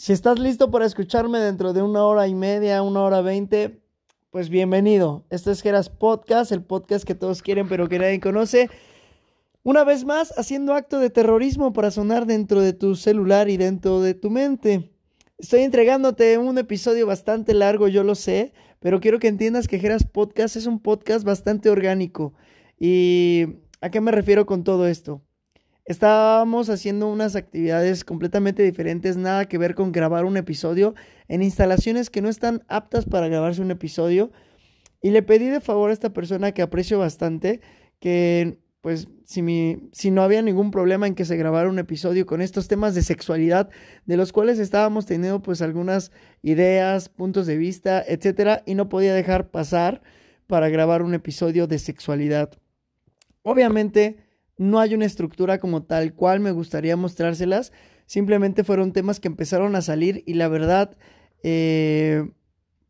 Si estás listo para escucharme dentro de una hora y media, una hora veinte, pues bienvenido. Este es Geras Podcast, el podcast que todos quieren pero que nadie conoce. Una vez más, haciendo acto de terrorismo para sonar dentro de tu celular y dentro de tu mente. Estoy entregándote un episodio bastante largo, yo lo sé, pero quiero que entiendas que Geras Podcast es un podcast bastante orgánico. ¿Y a qué me refiero con todo esto? Estábamos haciendo unas actividades completamente diferentes, nada que ver con grabar un episodio en instalaciones que no están aptas para grabarse un episodio. Y le pedí de favor a esta persona que aprecio bastante que pues si, si no había ningún problema en que se grabara un episodio con estos temas de sexualidad, de los cuales estábamos teniendo pues algunas ideas, puntos de vista, etcétera, y no podía dejar pasar para grabar un episodio de sexualidad. Obviamente, no hay una estructura como tal cual me gustaría mostrárselas. Simplemente fueron temas que empezaron a salir y la verdad, eh,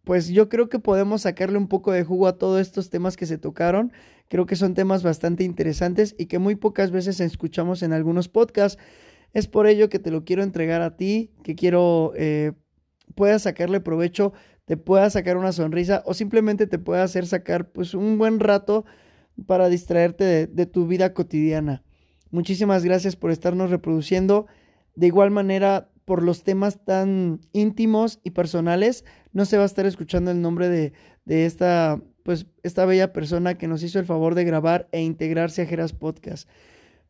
pues yo creo que podemos sacarle un poco de jugo a todos estos temas que se tocaron. Creo que son temas bastante interesantes y que muy pocas veces escuchamos en algunos podcasts. Es por ello que te lo quiero entregar a ti, que quiero eh, puedas sacarle provecho, te pueda sacar una sonrisa o simplemente te pueda hacer sacar pues un buen rato para distraerte de, tu vida cotidiana. Muchísimas gracias por estarnos reproduciendo. De igual manera, por los temas tan íntimos y personales, no se va a estar escuchando el nombre de, de esta, pues, esta bella persona que nos hizo el favor de grabar e integrarse a Geras Podcast.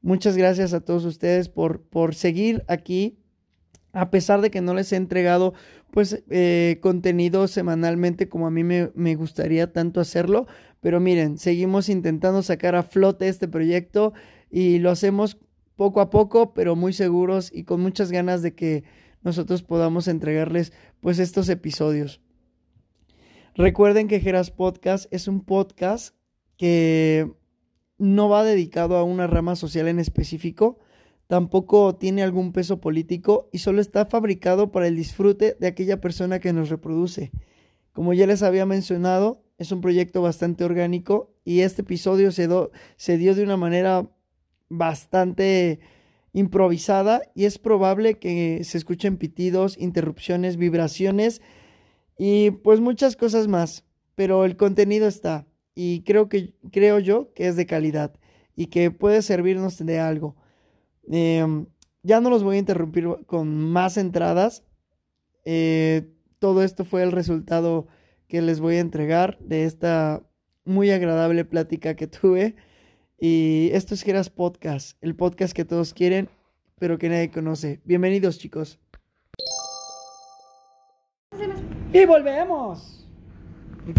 Muchas gracias a todos ustedes por, por seguir aquí, a pesar de que no les he entregado pues eh, contenido semanalmente como a mí me, me gustaría tanto hacerlo, pero miren, seguimos intentando sacar a flote este proyecto y lo hacemos poco a poco, pero muy seguros y con muchas ganas de que nosotros podamos entregarles pues estos episodios. Recuerden que Geras Podcast es un podcast que no va dedicado a una rama social en específico, tampoco tiene algún peso político y solo está fabricado para el disfrute de aquella persona que nos reproduce. Como ya les había mencionado, es un proyecto bastante orgánico y este episodio se, se dio de una manera bastante improvisada y es probable que se escuchen pitidos, interrupciones, vibraciones y pues muchas cosas más, pero el contenido está y creo que creo yo que es de calidad y que puede servirnos de algo. Em, ya no los voy a interrumpir con más entradas. Eh, todo esto fue el resultado que les voy a entregar de esta muy agradable plática que tuve. Y esto es Geras Podcast, el podcast que todos quieren, pero que nadie conoce. Bienvenidos, chicos. Y volvemos.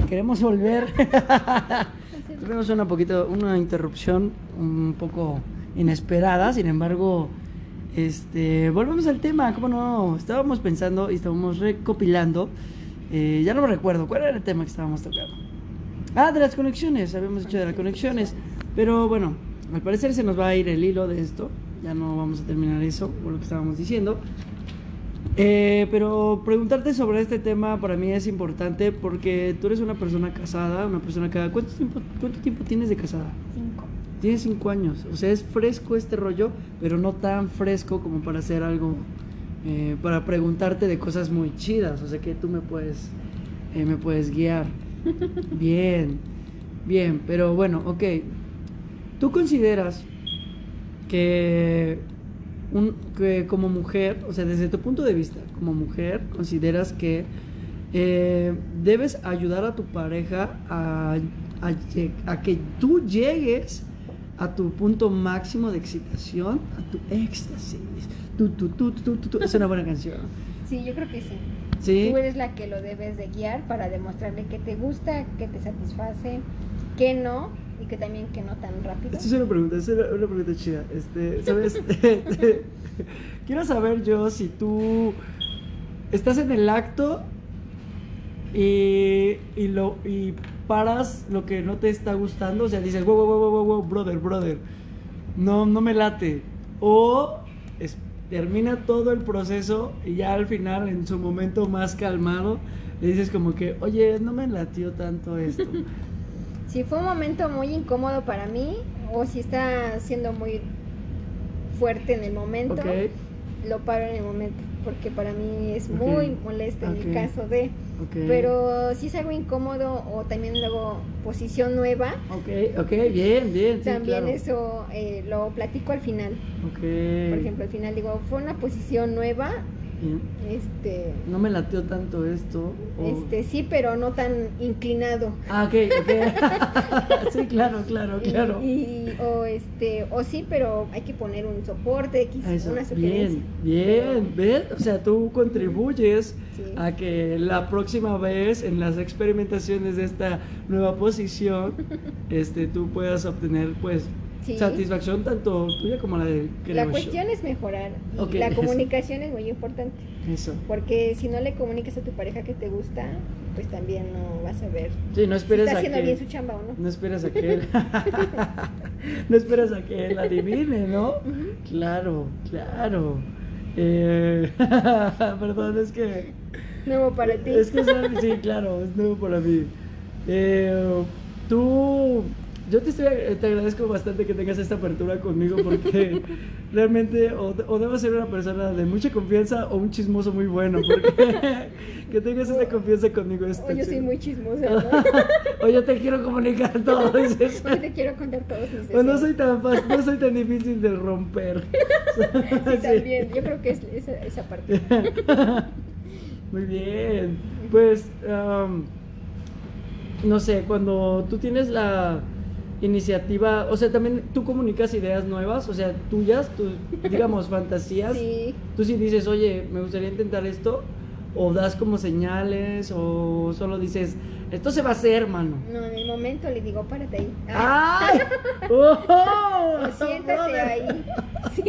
Queremos volver. Tuvimos una poquito, una interrupción un poco inesperada, sin embargo, este, volvemos al tema, ¿cómo no? Estábamos pensando y estábamos recopilando eh, ya no me recuerdo. ¿Cuál era el tema que estábamos tocando? Ah, de las conexiones. Habíamos dicho de las conexiones. Pero bueno, al parecer se nos va a ir el hilo de esto. Ya no vamos a terminar eso, por lo que estábamos diciendo. Eh, pero preguntarte sobre este tema para mí es importante porque tú eres una persona casada, una persona cada... ¿Cuánto tiempo, cuánto tiempo tienes de casada? Cinco. Tienes cinco años. O sea, es fresco este rollo, pero no tan fresco como para hacer algo eh, para preguntarte de cosas muy chidas, o sea que tú me puedes, eh, me puedes guiar. Bien, bien, pero bueno, ok. ¿Tú consideras que, un, que como mujer, o sea, desde tu punto de vista, como mujer, consideras que eh, debes ayudar a tu pareja a, a, a que tú llegues a tu punto máximo de excitación, a tu éxtasis? Es una buena canción. Sí, yo creo que sí. Tú eres la que lo debes de guiar para demostrarle que te gusta, que te satisface, que no, y que también que no tan rápido. Esta es una pregunta, es una, pregunta chida. Este, ¿sabes? Este, quiero saber yo si tú estás en el acto y, y, lo, y paras lo que no te está gustando, o sea, dices, wow, wow, wow, wow, wow, brother, brother, no, no me late. O termina todo el proceso y ya al final, en su momento más calmado, le dices como que, oye, no me latió tanto esto. si fue un momento muy incómodo para mí o si está siendo muy fuerte en el momento, lo paro en el momento, porque para mí es muy molesto en el caso de... Pero si es algo incómodo o también luego posición nueva. Ok, ok, bien, bien. También eso eh, lo platico al final. Por ejemplo, al final digo, fue una posición nueva, este. No me lateó tanto esto. Este, sí, pero no tan inclinado. Ah, ok, ok. sí, claro, claro, claro. Y, o este, o sí, pero hay que poner un soporte, una Bien, bien, ¿ves? O sea, tú contribuyes a que la próxima vez en las experimentaciones de esta nueva posición, este, tú puedas obtener, pues, Satisfacción tanto tuya como la de La cuestión es mejorar. la comunicación es muy importante. Eso. Porque si no le comunicas a tu pareja que te gusta, pues también no vas a ver. Sí, no esperes está a haciendo bien su chamba o no. No esperas a que él. no esperas a que él adivine, ¿no? Claro, claro. Eh... Perdón, es que. Nuevo para ti. Es que sí, claro, es nuevo para mí. Eh, tú yo te, estoy, te agradezco bastante que tengas esta apertura conmigo porque realmente o, o debo ser una persona de mucha confianza o un chismoso muy bueno porque que tengas esta confianza conmigo es o yo soy muy chismosa o yo te quiero comunicar todo yo te quiero contar todos mis deseos. o no soy tan fácil, no soy tan difícil de romper. Sí, también yo creo que es esa, esa parte. Muy bien pues no sé cuando tú tienes la iniciativa, o sea, también tú comunicas ideas nuevas, o sea, tuyas, tus, digamos, fantasías. Sí. Tú sí dices, oye, me gustaría intentar esto, o das como señales, o solo dices, esto se va a hacer, mano. No, en el momento le digo, párate ahí. ¡Ay! ¡Oh! siéntate ahí. Sí.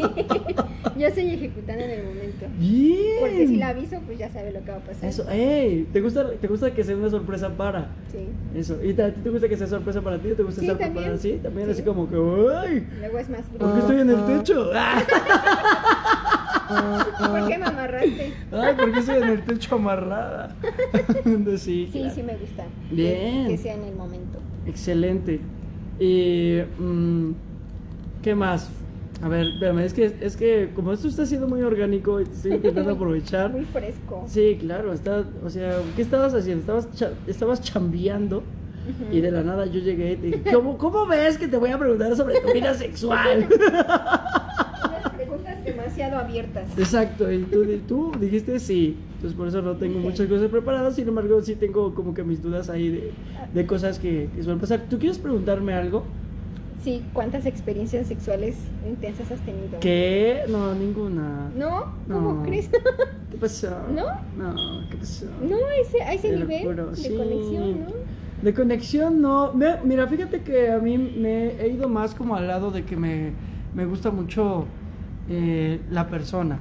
Yo estoy ejecutando en el momento. Bien. Porque si la aviso, pues ya sabe lo que va a pasar. Eso, ¡ey! ¿Te gusta, ¿Te gusta que sea una sorpresa para? Sí. Eso. ¿Y te, te gusta que sea sorpresa para ti? ¿Te gusta sí, estar también. preparada así? También así como que, ¡ay! Luego es más ¿Por qué estoy en el techo? ¿Por qué me amarraste? Ay, ¿por qué estoy en el techo amarrada? sí, sí, sí me gusta. Bien. Que sea en el momento. Excelente. Y, mm, ¿qué más? A ver, espérame, es que, es que como esto está siendo muy orgánico y estoy intentando aprovechar. Muy fresco. Sí, claro, está, o sea, ¿qué estabas haciendo? Estabas, estabas chambeando y de la nada yo llegué y te dije, ¿cómo, ¿cómo ves que te voy a preguntar sobre tu vida sexual? Demasiado abiertas. Exacto, y tú, tú dijiste sí. Entonces por eso no tengo muchas cosas preparadas, sin embargo sí tengo como que mis dudas ahí de, de cosas que, que suelen pasar. ¿Tú quieres preguntarme algo? Sí, ¿cuántas experiencias sexuales intensas has tenido? ¿Qué? No, ninguna. ¿No? ¿Cómo No. crees? ¿Qué pasó? ¿No? No, ¿qué pasó? no, ese, a ese Te nivel de sí. conexión, ¿no? De conexión no. Me- mira, fíjate que a mí me he ido más como al lado de que me, me gusta mucho eh, la persona.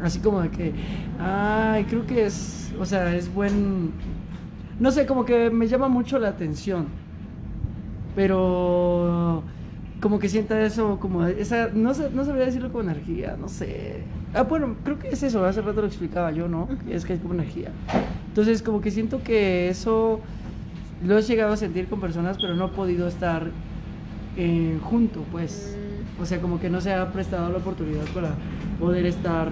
Así como de que, ay, creo que es, o sea, es buen... No sé, como que me llama mucho la atención. Pero como que sienta eso, como esa, no, sé, no sabría decirlo con energía, no sé. Ah, bueno, creo que es eso, hace rato lo explicaba yo, ¿no? Es que es como energía. Entonces, como que siento que eso lo he llegado a sentir con personas, pero no he podido estar eh, junto, pues. O sea, como que no se ha prestado la oportunidad para poder estar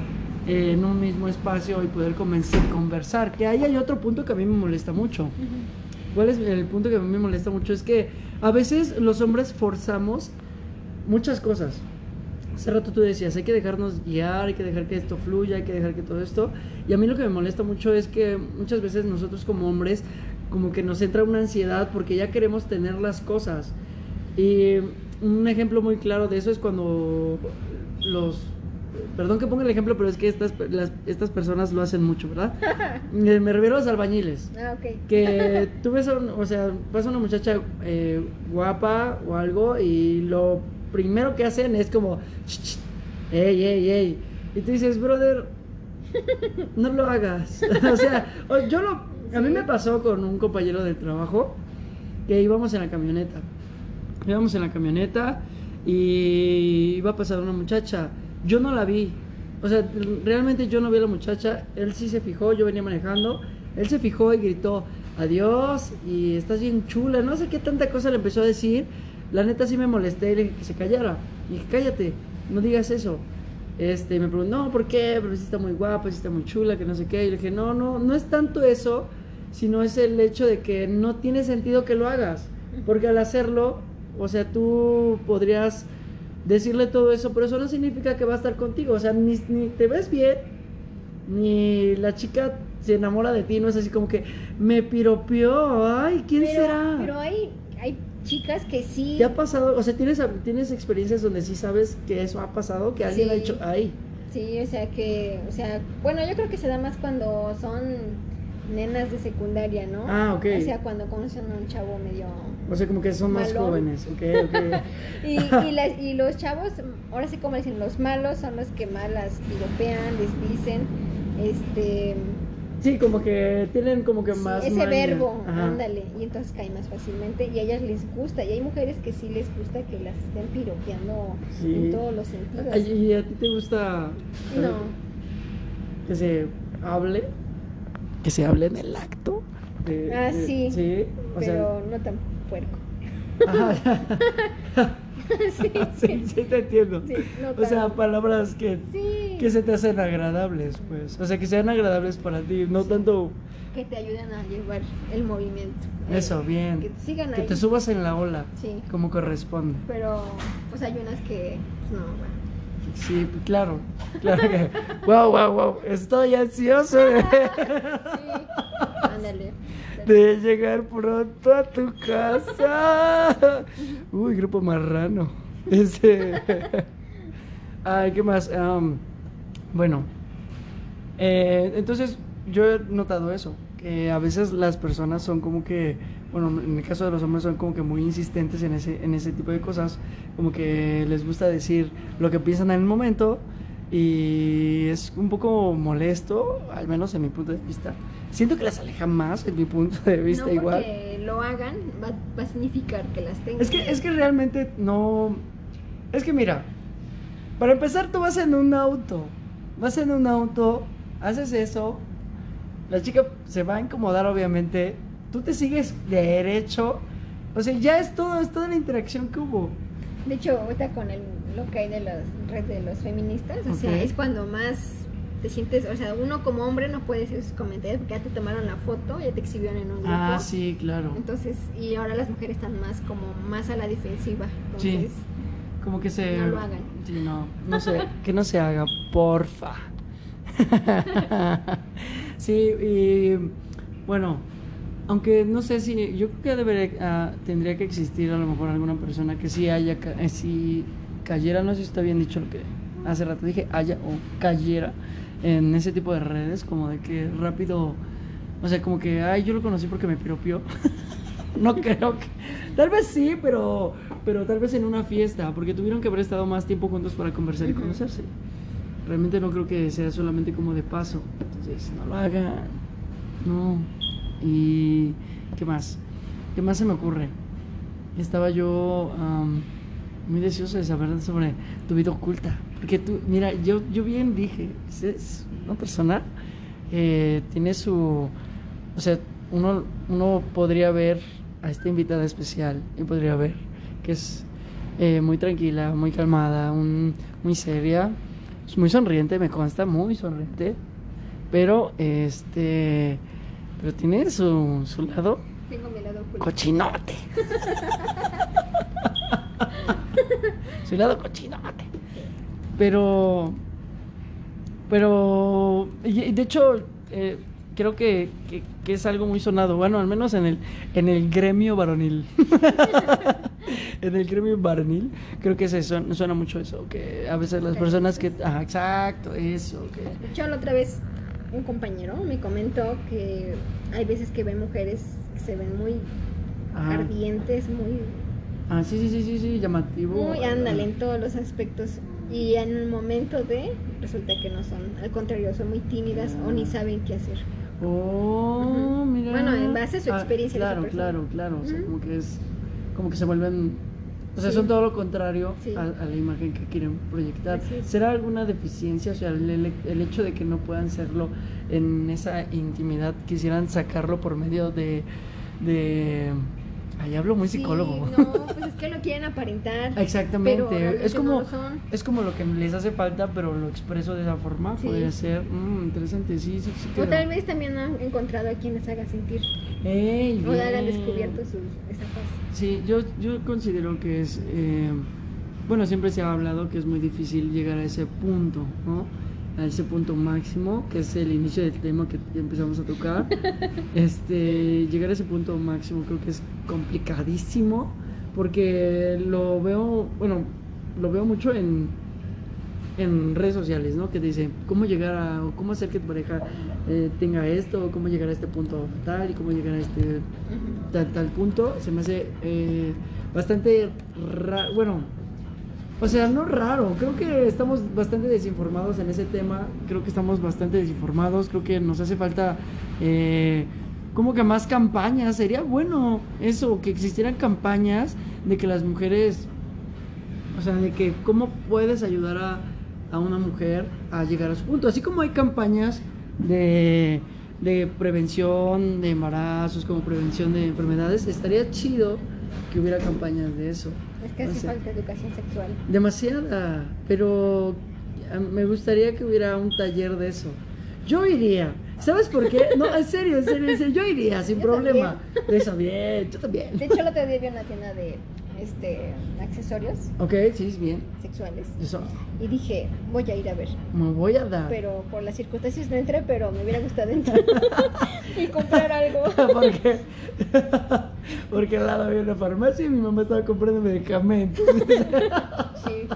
eh, en un mismo espacio y poder convencer, conversar. Que ahí hay otro punto que a mí me molesta mucho. ¿Cuál es el punto que a mí me molesta mucho? Es que a veces los hombres forzamos muchas cosas. Hace rato tú decías, hay que dejarnos guiar, hay que dejar que esto fluya, hay que dejar que todo esto. Y a mí lo que me molesta mucho es que muchas veces nosotros como hombres como que nos entra una ansiedad porque ya queremos tener las cosas. Y un ejemplo muy claro de eso es cuando los... Perdón que ponga el ejemplo, pero es que estas, las- estas personas lo hacen mucho, ¿verdad? Eh, Me refiero a los albañiles Ah, ok. que tú ves, a un- o sea, pasa una muchacha eh, guapa o algo y lo primero que hacen es como, "Ch, ch, ey, ey, ey. Y tú dices, brother, no lo hagas. o sea, yo lo, a mí me pasó con un compañero del trabajo que íbamos en la camioneta. Íbamos en la camioneta y iba a pasar una muchacha. Yo no la vi. O sea, realmente yo no vi a la muchacha. Él sí se fijó, yo venía manejando. Él se fijó y gritó, adiós, y estás bien chula. No sé qué tanta cosa le empezó a decir. La neta sí me molesté y le dije que se callara. Y dije, cállate, no digas eso. este, me preguntó, no, ¿por qué? Pero si está muy guapa, si está muy chula, que no sé qué. Y le dije, no, no, no es tanto eso, sino es el hecho de que no tiene sentido que lo hagas. Porque al hacerlo, o sea, tú podrías decirle todo eso, pero eso no significa que va a estar contigo. O sea, ni, ni te ves bien, ni la chica se enamora de ti, no es así como que me piropió, ay, ¿quién será? Pero hay, hay chicas que sí. ¿Te ha pasado? O sea, ¿tienes, ¿tienes experiencias donde sí sabes que eso ha pasado? Que alguien ha dicho, ay. Sí, o sea que, o sea, bueno, yo creo que se da más cuando son nenas de secundaria, ¿no? Ah, ok. O sea, cuando conocen a un chavo medio... O sea, como que son más jóvenes, ok, ok. y, y, y, los chavos, ahora sí como dicen, los malos son los que más las piropean, les dicen, este Sí, como que tienen como que más. ese verbo, ándale, y entonces cae más fácilmente y a ellas les gusta. Y hay mujeres que sí les gusta que las estén piropeando en todos los sentidos. ¿Y a ti te gusta no. que se hable? Que se hable en el acto. ah, sí. Sí, pero no tan puerco. sí, sí, sí, te entiendo. o sea, palabras que, que se te hacen agradables, pues. O sea, que sean agradables para ti, no tanto... Que te ayuden a llevar el movimiento. Eso, bien. Que te sigan Que te subas en la ola, sí. como corresponde. Pero, pues hay unas que, pues, no, bueno. Sí, claro, claro que, wow, wow, wow, estoy ansioso. sí, ándale de llegar pronto a tu casa. Uy, grupo marrano. Ese. Ay, ¿qué más? bueno, eh, entonces yo he notado eso, que a veces las personas son como que, bueno, en el caso de los hombres son como que muy insistentes en ese, en ese tipo de cosas, como que les gusta decir lo que piensan en el momento y es un poco molesto, al menos en mi punto de vista. Siento que las aleja más en mi punto de vista no igual. Que lo hagan va, a significar que las tengan. Es que, es que realmente no. Es que mira, para empezar, tú vas en un auto. Vas en un auto, haces eso, la chica se va a incomodar, obviamente. Tú te sigues derecho. O sea, ya es todo, es toda la interacción que hubo. De hecho, ahorita con el, lo que hay de las redes de los feministas, o sea, es cuando más te sientes, o sea, uno como hombre no puede decir sus comentarios porque ya te tomaron la foto, ya te exhibieron en un grupo. Ah, sí, claro. Entonces, y ahora las mujeres están más como más a la defensiva. Entonces, sí. Como que se... No lo hagan. Sí, no, no sé, que no se haga, porfa. sí, y bueno, aunque no sé si, yo creo que debería, ah, tendría que existir a lo mejor alguna persona que sí haya, eh, si cayera, no sé si está bien dicho lo que hace rato dije, haya o cayera en ese tipo de redes, como de que rápido, o sea, como que, ay, yo lo conocí porque me piropió. no creo que. Tal vez sí, pero, pero tal vez en una fiesta, porque tuvieron que haber estado más tiempo juntos para conversar y conocerse. Realmente no creo que sea solamente como de paso. Entonces, no lo hagan. No. Y. ¿Qué más? ¿Qué más se me ocurre? Estaba yo muy deseoso de saber sobre tu vida oculta. Porque tú, mira, yo, yo bien dije, es una persona que tiene su, o sea, uno, uno podría ver a esta invitada especial y podría ver que es eh, muy tranquila, muy calmada, muy seria, muy sonriente, me consta, muy sonriente, pero este, pero tiene su, su lado, Tengo mi lado cochinote. su lado cochinote. Pero, pero, de hecho, eh, creo que, que, es algo muy sonado, bueno, al menos en el, en el gremio varonil. en el gremio varonil, creo que se suena, mucho eso, que a veces las personas que... Ajá, exacto, eso. Que... Yo la otra vez, un compañero me comentó que hay veces que ven mujeres que se ven muy ardientes, muy... Ah, sí, sí, sí, sí, sí, llamativo. Muy, ándale, en todos los aspectos y en el momento de resulta que no son, al contrario, son muy tímidas o ni saben qué hacer. Oh, mira. Bueno, en base a su ah, experiencia. claro, claro, claro. O sea, como que es, como que se vuelven, o sea, son todo lo contrario a, la imagen que quieren proyectar. ¿Será alguna deficiencia? O sea, el, el, hecho de que no puedan serlo en esa intimidad, quisieran sacarlo por medio de, de Ahí hablo muy Sí, psicólogo. no, pues es que lo quieren aparentar. Exactamente. Pero es como no es como lo que les hace falta, pero lo expreso de esa forma. Sí. Podría ser mm, interesante, sí, sí, sí. O creo. tal vez también han encontrado a quien les haga sentir. Ey, O hagan bien. descubierto su, esa fase. Sí, yo, yo considero que es, eh, bueno, siempre se ha hablado que es muy difícil llegar a ese punto, ¿no? A ese punto máximo, que es el inicio del tema que ya empezamos a tocar. este, llegar a ese punto máximo creo que es complicadísimo, porque lo veo, bueno, lo veo mucho en, en redes sociales, ¿no? Que dice cómo llegar a, o cómo hacer que tu pareja eh, tenga esto, o cómo llegar a este punto tal, y cómo llegar a este tal punto, se me hace eh, bastante raro, bueno, o sea, no raro, creo que estamos bastante desinformados en ese tema, creo que estamos bastante desinformados, creo que nos hace falta eh, como que más campañas, sería bueno eso, que existieran campañas de que las mujeres, o sea, de que cómo puedes ayudar a, a una mujer a llegar a su punto, así como hay campañas de, de prevención de embarazos, como prevención de enfermedades, estaría chido que hubiera campañas de eso. Es que O hace sea, falta educación sexual. Demasiada, pero me gustaría que hubiera un taller de eso. Yo iría. ¿Sabes por qué? No, en serio, en serio, en serio. Yo iría sin Yo problema. De eso, bien, yo también. De hecho, el otro día vi una tienda de este, accesorios Ok, sí, bien. sexuales. Eso. Y dije, voy a ir a ver. Me voy a dar. Pero por las circunstancias no entré, pero me hubiera gustado entrar y comprar algo. ¿Por qué? Porque al lado había una farmacia y mi mamá estaba comprando medicamentos. Sí,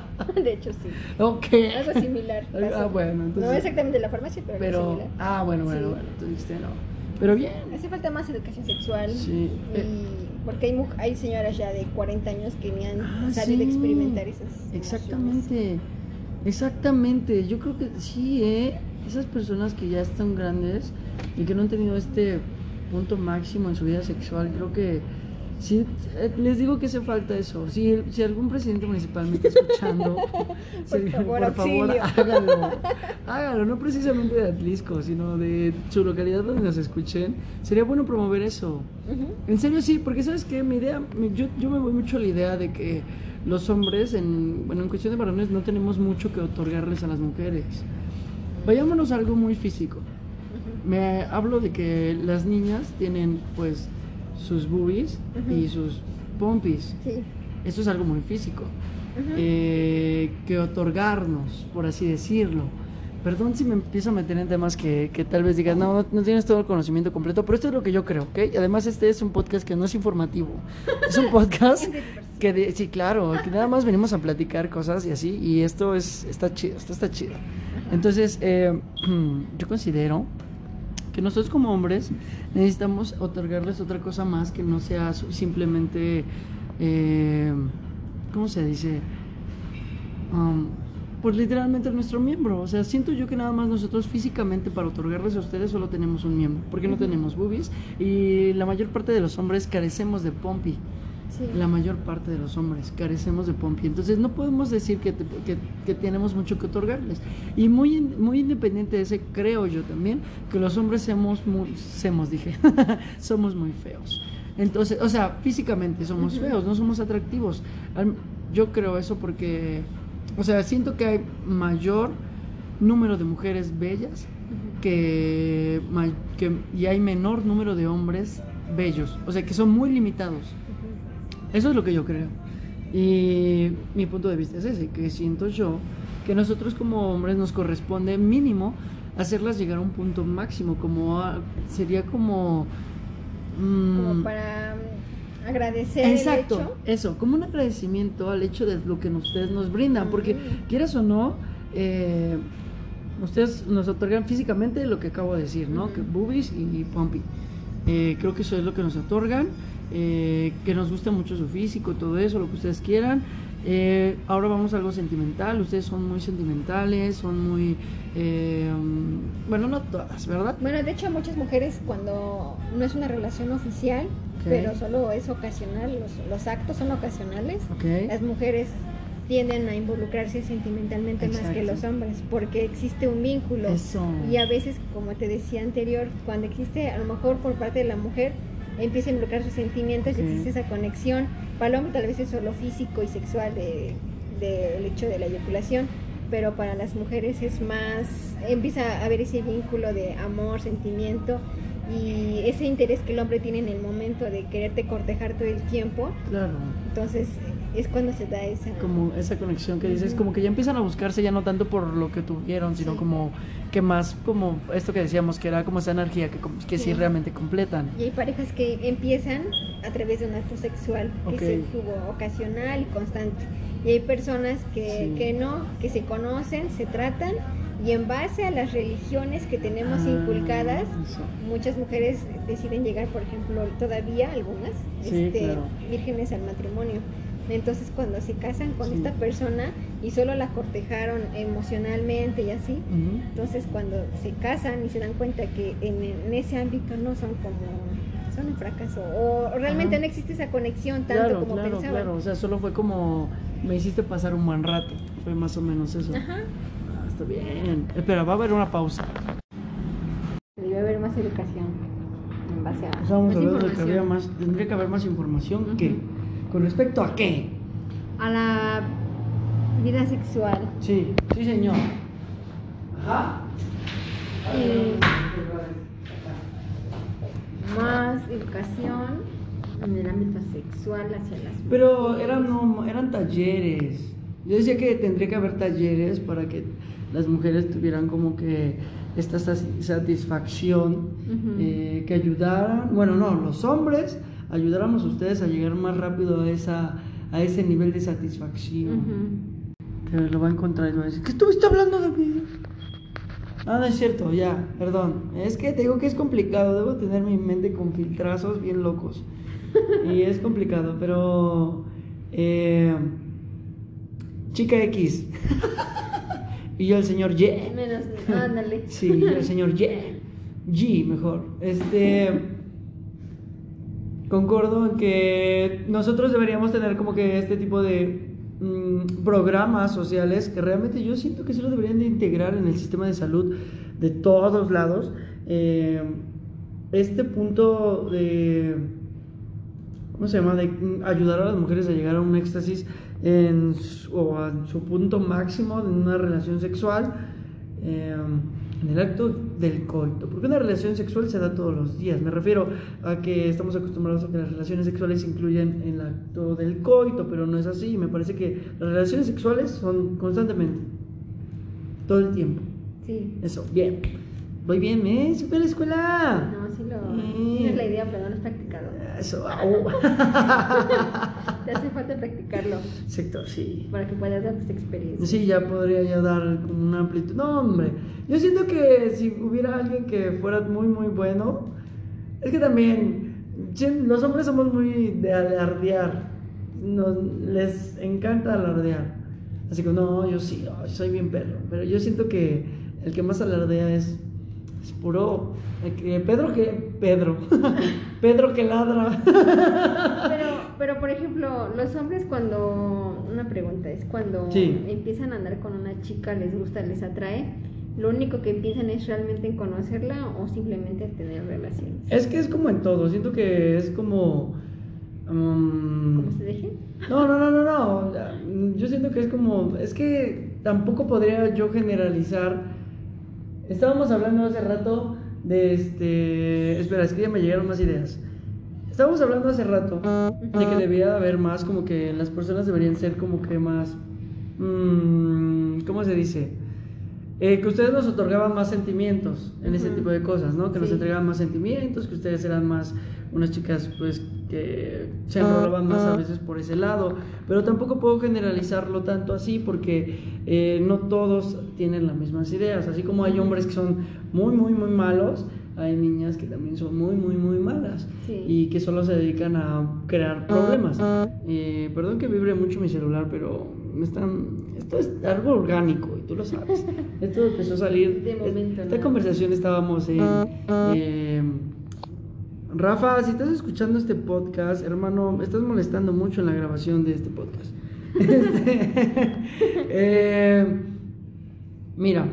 de hecho sí. ok. Algo similar. Ah, bueno, entonces- No exactamente la farmacia, pero, algo Pero, similar. ah, bueno, bueno, Sí. bueno. Tú dijiste no. Pero bien. Hace falta más educación sexual. Sí. Eh. Y porque hay, hay señoras ya de 40 años que ni han Ah, sabido sí. experimentar esas. emociones. Exactamente, exactamente. Yo creo que sí, ¿eh? Esas personas que ya están grandes y que no han tenido este punto máximo en su vida sexual, creo que sí, eh, les digo que hace falta eso. Si, si algún presidente municipal me está escuchando, favor, por favor, auxilio. hágalo. Hágalo, no precisamente de Atlisco, sino de su localidad donde nos escuchen. Sería bueno promover eso. En serio sí, porque sabes que mi idea, yo, yo me voy mucho a la idea de que los hombres, en, bueno, en cuestión de varones, no tenemos mucho que otorgarles a las mujeres. Vayámonos a algo muy físico. Me hablo de que las niñas tienen pues sus boobies y sus pompis. Sí. Eso es algo muy físico. Eh, que otorgarnos, por así decirlo. Perdón si me empiezo a meter en temas que, que tal vez digas, no, no, no tienes todo el conocimiento completo, pero esto es lo que yo creo, ¿ok? Además este es un podcast que no es informativo, es un podcast que, de- sí, claro, que nada más venimos a platicar cosas y así, y esto es, está chido, esto está chido. Entonces, eh, yo considero que nosotros como hombres necesitamos otorgarles otra cosa más que no sea simplemente, eh, ¿cómo se dice? Um, pues literalmente nuestro miembro. O sea, siento yo que nada más nosotros físicamente para otorgarles a ustedes solo tenemos un miembro, porque no tenemos boobies y la mayor parte de los hombres carecemos de pompi. Sí. La mayor parte de los hombres carecemos de pompi. Entonces no podemos decir que, te- que, que tenemos mucho que otorgarles. Y muy, muy independiente de ese, creo yo también, que los hombres somos muy, somos, dije, somos muy feos. Entonces, o sea, físicamente somos feos, no somos atractivos. Yo creo eso porque, o sea, siento que hay mayor número de mujeres bellas que y hay menor número de hombres bellos. O sea, que son muy limitados. Eso es lo que yo creo. Y mi punto de vista es ese, que siento yo que nosotros como hombres nos corresponde mínimo hacerlas llegar a un punto máximo, como a- sería como... mm, Como para mm, agradecer Exacto, el hecho. eso, como un agradecimiento al hecho de lo que ustedes nos brindan, porque quieras o no, eh, ustedes nos otorgan físicamente lo que acabo de decir, ¿no? Que boobies y pompi. Eh, creo que eso es lo que nos otorgan, eh, que nos gusta mucho su físico, todo eso, lo que ustedes quieran. Eh, ahora vamos a algo sentimental, ustedes son muy sentimentales, son muy... eh, bueno, no todas, ¿verdad? Bueno, de hecho, muchas mujeres cuando no es una relación oficial, pero solo es ocasional, los, los actos son ocasionales, las mujeres tienden a involucrarse sentimentalmente más que los hombres, porque existe un vínculo. Eso. Y a veces, como te decía anterior, cuando existe a lo mejor por parte de la mujer empieza a involucrar sus sentimientos y existe esa conexión. Para el hombre tal vez es solo físico y sexual del de, del hecho de la eyaculación, pero para las mujeres es más, empieza a haber ese vínculo de amor, sentimiento y ese interés que el hombre tiene en el momento de quererte cortejar todo el tiempo. Claro. Entonces es cuando se da esa... Como esa conexión que dices, como que ya empiezan a buscarse ya no tanto por lo que tuvieron, sino Sí. como que más como esto que decíamos, que era como esa energía que, que sí. Sí. realmente completan. Y hay parejas que empiezan a través de un acto sexual que Ok. se tuvo ocasional y constante. Y hay personas que, Sí. que no, que se conocen, se tratan y en base a las religiones que tenemos Ah, inculcadas, eso. muchas mujeres deciden llegar, por ejemplo, todavía algunas, Sí, este, claro. vírgenes al matrimonio. Entonces cuando se casan con Sí. esta persona y solo la cortejaron emocionalmente y así, entonces cuando se casan y se dan cuenta que en, en ese ámbito no son como son un fracaso o realmente Ajá. no existe esa conexión tanto Claro, como claro, pensaban. claro. O sea, solo fue como me hiciste pasar un buen rato. Fue más o menos eso. Ajá. Ah, está bien. Espera, va a haber una pausa. Debe haber más educación en base a más de que había más, tendría que haber más información Ujú. que con respecto a qué. a la vida sexual. Sí, sí señor. Ajá. Eh, más educación en el ámbito sexual hacia las Pero mujeres. eran no, eran talleres. Yo decía que tendría que haber talleres para que las mujeres tuvieran como que esta satisfacción eh, que ayudaran, bueno, no, los hombres ayudáramos a ustedes a llegar más rápido a esa a ese nivel de satisfacción. Que lo va a encontrar y va a decir, ¿qué estuviste hablando de mí? Ah, no es cierto, ya, perdón. Es que te digo que es complicado, debo tener mi mente con filtrazos bien locos. Y es complicado, pero... eh, chica X. y yo el señor Y. Menos, ándale. Sí, yo el señor Y. G, mejor. Este... Concordo en que nosotros deberíamos tener como que este tipo de mm, programas sociales que realmente yo siento que sí lo deberían de integrar en el sistema de salud de todos lados. Eh, este punto de, ¿cómo se llama? De ayudar a las mujeres a llegar a un éxtasis en o a su punto máximo en una relación sexual. eh, en el acto del coito, porque una relación sexual se da todos los días. Me refiero a que estamos acostumbrados a que las relaciones sexuales incluyen el acto del coito, pero no es así. Me parece que las relaciones sexuales son constantemente, todo el tiempo. Sí. Eso, bien. Voy bien, ¿eh? ¡Se a la escuela! No, sí lo Mm. tienes la idea, pero no lo has practicado. Eso, au. Te hace falta practicarlo Sector, sí. para que puedas dar tus experiencias. Sí, ya podría ya dar como una amplitud. No, hombre. Yo siento que si hubiera alguien que fuera muy, muy bueno, es que también los hombres somos muy de alardear. Nos, les encanta alardear. Así que no, yo sí, soy bien perro. Pero yo siento que el que más alardea es, es puro. Que- Pedro que. Pedro. Pedro que ladra. Pero, pero por ejemplo, los hombres cuando, una pregunta es cuando Sí. empiezan a andar con una chica, les gusta, les atrae, lo único que piensan es realmente en conocerla o simplemente tener relaciones. Es que es como en todo. Siento que es como. mm, ¿Cómo se dejen? No, no, no, no, no. Yo siento que es como. Es que tampoco podría yo generalizar. Estábamos hablando hace rato de este. Espera, es que ya me llegaron más ideas. Estábamos hablando hace rato de que debía haber más, como que las personas deberían ser como que más. mm, ¿Cómo se dice? Eh, que ustedes nos otorgaban más sentimientos en ese Ujú. tipo de cosas, ¿no? Que nos entregaban más sentimientos, que ustedes eran más unas chicas, pues, que se enrolaban más a veces por ese lado. Pero tampoco puedo generalizarlo tanto así porque eh, no todos tienen las mismas ideas. Así como hay hombres que son muy, muy, muy malos, hay niñas que también son muy, muy, muy malas Sí. y que solo se dedican a crear problemas. Eh, perdón que vibre mucho mi celular, pero me están, esto es algo orgánico y tú lo sabes. Esto empezó a salir. De momento, esta ¿no? conversación estábamos en. eh, Rafa, si estás escuchando este podcast, hermano, me estás molestando mucho en la grabación de este podcast. Este, eh, mira,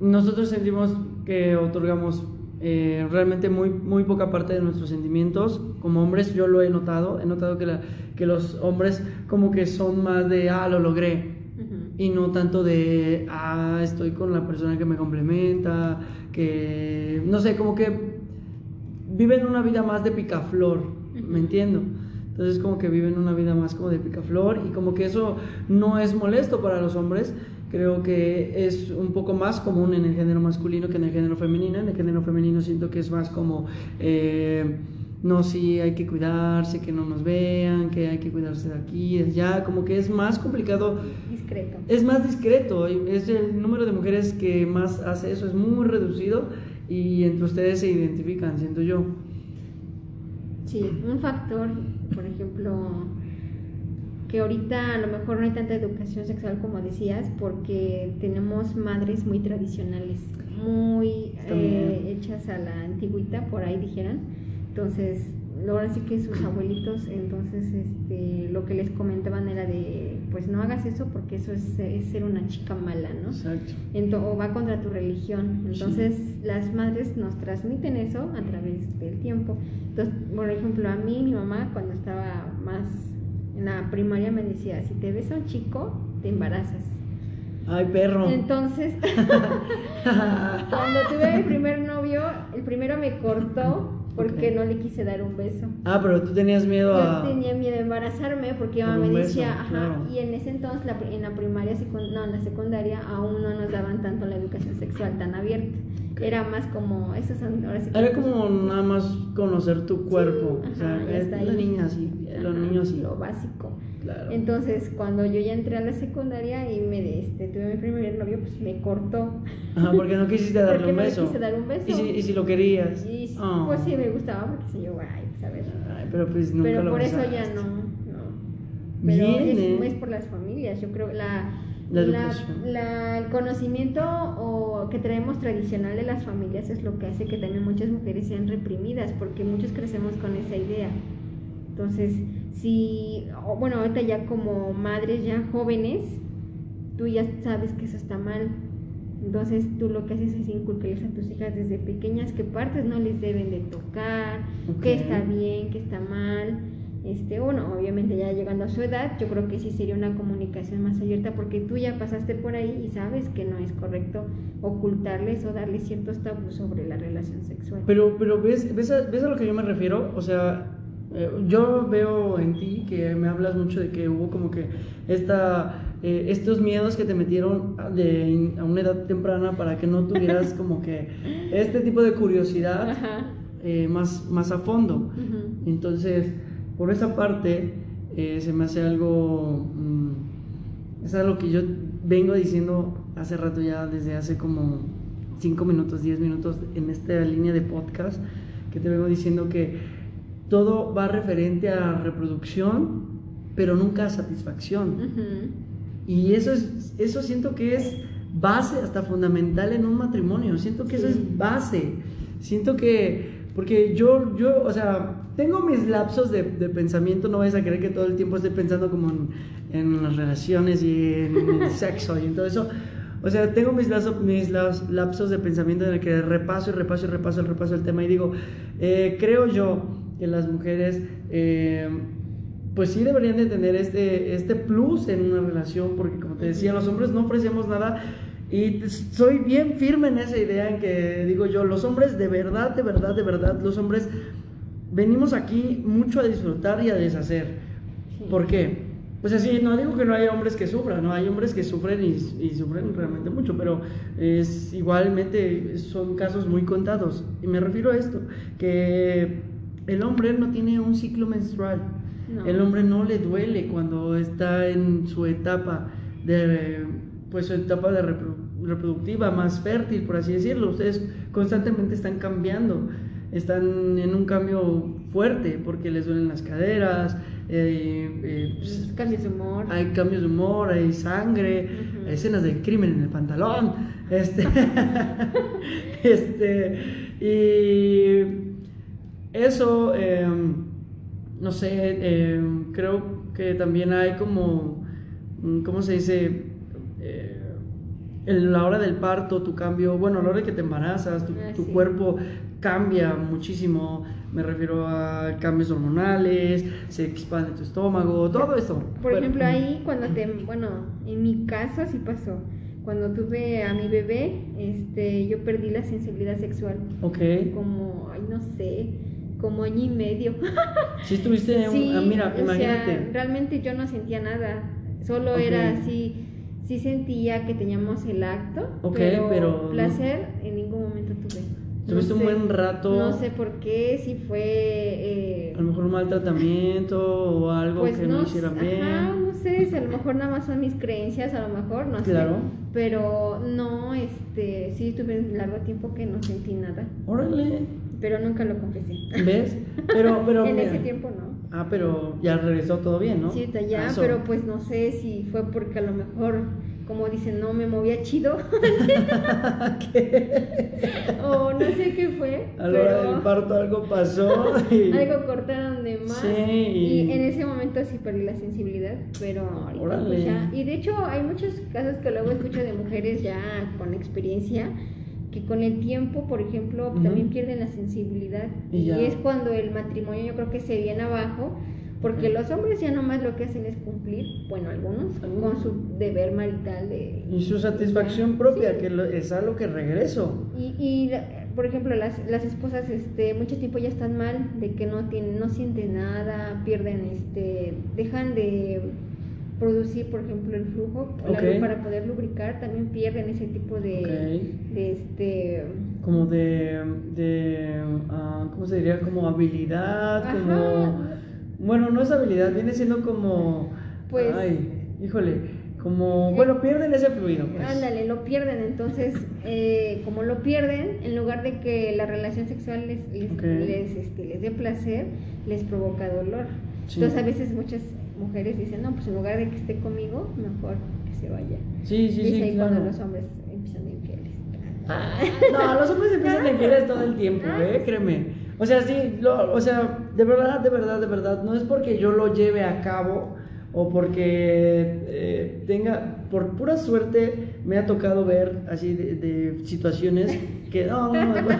nosotros sentimos que otorgamos eh, realmente muy, muy poca parte de nuestros sentimientos. Como hombres yo lo he notado, he notado que, la, que los hombres como que son más de, ah, lo logré. Y no tanto de, ah, estoy con la persona que me complementa, que, no sé, como que viven una vida más de picaflor, ¿me entiendo? Entonces como que viven una vida más como de picaflor y como que eso no es molesto para los hombres. Creo que es un poco más común en el género masculino que en el género femenino. En el género femenino siento que es más como, eh, no, sí, hay que cuidarse, que no nos vean, que hay que cuidarse de aquí, de allá. Como que es más complicado. Discreto. Es más discreto. Es el número de mujeres que más hace eso, es muy reducido y entre ustedes se identifican, siento yo. Sí, un factor, por ejemplo, que ahorita a lo mejor no hay tanta educación sexual como decías, porque tenemos madres muy tradicionales, muy eh, hechas a la antigüita, por ahí dijeran. Entonces, ahora sí que sus abuelitos, entonces este, lo que les comentaban era de, pues no hagas eso porque eso es, ser una chica mala, ¿no? Exacto. o va contra tu religión. Entonces las madres nos transmiten eso a través del tiempo. Entonces, por ejemplo, a mí, mi mamá, cuando estaba más en la primaria, me decía, si te ves a un chico, te embarazas. Ay, perro. Entonces, cuando tuve mi primer novio, el primero me cortó porque no le quise dar un beso. Ah, pero tú tenías miedo a... Yo tenía miedo de embarazarme porque mamá me decía, ajá, y en ese entonces, en la primaria, no, en la secundaria, aún no nos daban tanto la educación sexual tan abierta. Era más como, esas son, ahora Era como nada más conocer tu cuerpo. o sea, es la niña así, los niños así. Lo básico. Entonces, cuando yo ya entré a la secundaria y me este, tuve mi primer novio, pues me cortó. Ajá, porque no quisiste darle un beso. No quise dar un beso. ¿Y si, y si lo querías? Y, oh. Pues sí, me gustaba porque si yo, ay, pues ver. Ay, pero pues nunca Pero lo por eso ya no, no. Pero Bien, es, ¿eh? es, por las familias, yo creo, la... La, la, el conocimiento o que traemos tradicional de las familias es lo que hace que también muchas mujeres sean reprimidas, porque muchos crecemos con esa idea. Entonces, si, bueno, ahorita ya como madres ya jóvenes, tú ya sabes que eso está mal. Entonces tú lo que haces es inculcarles a tus hijas desde pequeñas qué partes no les deben de tocar, qué está bien, qué está mal. Este, bueno, obviamente ya llegando a su edad, yo creo que sí sería una comunicación más abierta porque tú ya pasaste por ahí y sabes que no es correcto ocultarles o darles ciertos tabús sobre la relación sexual. Pero, pero ¿ves, ves, ves a lo que yo me refiero? O sea, eh, yo veo en ti que me hablas mucho de que hubo como que esta, eh, estos miedos que te metieron de, a una edad temprana para que no tuvieras como que este tipo de curiosidad eh, más, más a fondo. Entonces, por esa parte, se me hace algo, mm, es algo que yo vengo diciendo hace rato ya, desde hace como 5 minutos, 10 minutos en esta línea de podcast, que te vengo diciendo que todo va referente a reproducción, pero nunca a satisfacción. Y eso, es, eso siento que es base hasta fundamental en un matrimonio. Siento que eso es base. Siento que, porque yo, yo, o sea, tengo mis lapsos de, pensamiento, no vayas a creer que todo el tiempo esté pensando como en, las relaciones y en el sexo y en todo eso. O sea, tengo mis, lapsos, mis lapsos de pensamiento en el que repaso y repaso y repaso, repaso el tema y digo, eh, creo yo que las mujeres eh, pues sí deberían de tener este, este plus en una relación, porque como te decía, los hombres no ofrecemos nada y soy bien firme en esa idea en que digo yo, los hombres de verdad, de verdad, de verdad, los hombres venimos aquí mucho a disfrutar y a deshacer. ¿Por qué? Pues así, no digo que no haya hombres que sufran, no hay hombres que sufren y, y, sufren realmente mucho, pero es igualmente son casos muy contados. Y me refiero a esto, que el hombre no tiene un ciclo menstrual. El hombre no le duele cuando está en su etapa de pues su etapa de reproductiva más fértil, por así decirlo. Ustedes constantemente están cambiando, están en un cambio fuerte porque les duelen las caderas, eh, eh, pues, cambios de humor. Hay cambios de humor, hay sangre, hay escenas de crimen en el pantalón. Este, este, y eso, em, no sé, em, creo que también hay como, mm, ¿cómo se dice? Eh, en la hora del parto, tu cambio, bueno, a la hora de que te embarazas, tu, Ah, tu sí. cuerpo cambia muchísimo. Me refiero a cambios hormonales, se expande tu estómago, todo eso. Por Bueno, ejemplo, ahí cuando te, bueno, en mi caso sí pasó. Cuando tuve a mi bebé, este, yo perdí la sensibilidad sexual Ok. como, ay, no sé, como año y medio. Si estuviste, un- Sí, ah, mira, o sea, imagínate. realmente yo no sentía nada. Solo Ok. era así, sí sentía que teníamos el acto, Ok, pero, pero- placer en ningún momento tuve. No Tuviste un sé- buen rato. No sé por qué, si fue... eh, A lo mejor un mal tratamiento o algo pues que no, no hicieran ajá, bien. no sé, a lo mejor nada más son mis creencias, a lo mejor, no Claro. sé. Pero no, este, sí tuve un largo tiempo que no sentí nada, Órale. Pero nunca lo confesé. ¿Ves? Pero, pero. en mira. ese tiempo no. Ah, pero ya regresó todo bien, ¿no? Sí, está ya, pero pues no sé si fue porque a lo mejor, como dicen, no me movía chido o no sé qué fue, A la hora del parto algo pasó. Y... algo cortaron de más Sí, y- en ese momento sí perdí la sensibilidad, pero ahorita pues ya, y de hecho hay muchos casos que luego escucho de mujeres ya con experiencia que con el tiempo, por ejemplo, también pierden la sensibilidad. Y es cuando el matrimonio yo creo que se viene abajo porque los hombres ya nomás lo que hacen es cumplir, bueno, algunos, con su deber marital de... Y su satisfacción propia, Sí. que lo- es a lo que regreso. Y, y, la- por ejemplo, las, las esposas este, mucho tiempo ya están mal, de que no tienen, no sienten nada, pierden, este, dejan de producir, por ejemplo, el flujo la para poder lubricar, también pierden ese tipo de, de este, Como de. de ah, ¿Cómo se diría? Como habilidad, Ajá. como. Bueno, no es habilidad, viene siendo como. Pues- Ay, híjole. Como. Bueno, pierden ese fluido. pues. ándale, lo pierden, entonces, eh, como lo pierden, en lugar de que la relación sexual les, les, este, les dé placer, les provoca dolor. Sí. Entonces, a veces muchas mujeres dicen, no, pues en lugar de que esté conmigo, mejor que se vaya. Sí, sí, y es sí. ahí claro. cuando los hombres empiezan de infieles. Ah, No, los hombres empiezan a infieles todo el tiempo, ¿eh? Créeme. O sea, sí, lo- o sea, de verdad, de verdad, de verdad, no es porque yo lo lleve a cabo o porque eh, tenga, por pura suerte me ha tocado ver así de, de situaciones que no, no, no, me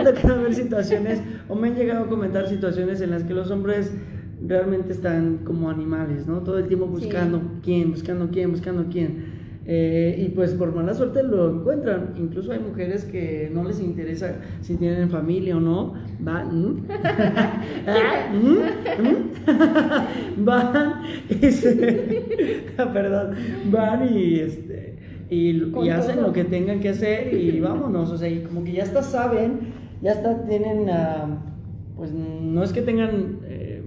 ha tocado ver situaciones o me han llegado a comentar situaciones en las que los hombres realmente están como animales, ¿no? Todo el tiempo Sí. buscando quién, buscando quién, buscando quién. Eh, y pues por mala suerte lo encuentran. Incluso hay mujeres que no les interesa si tienen familia o no. Van. Ah, mm, mm. van y se- perdón. Van y este. Y, y hacen todo. lo que tengan que hacer y vámonos. O sea, y como que ya hasta saben, ya hasta tienen. ah, pues no es que tengan.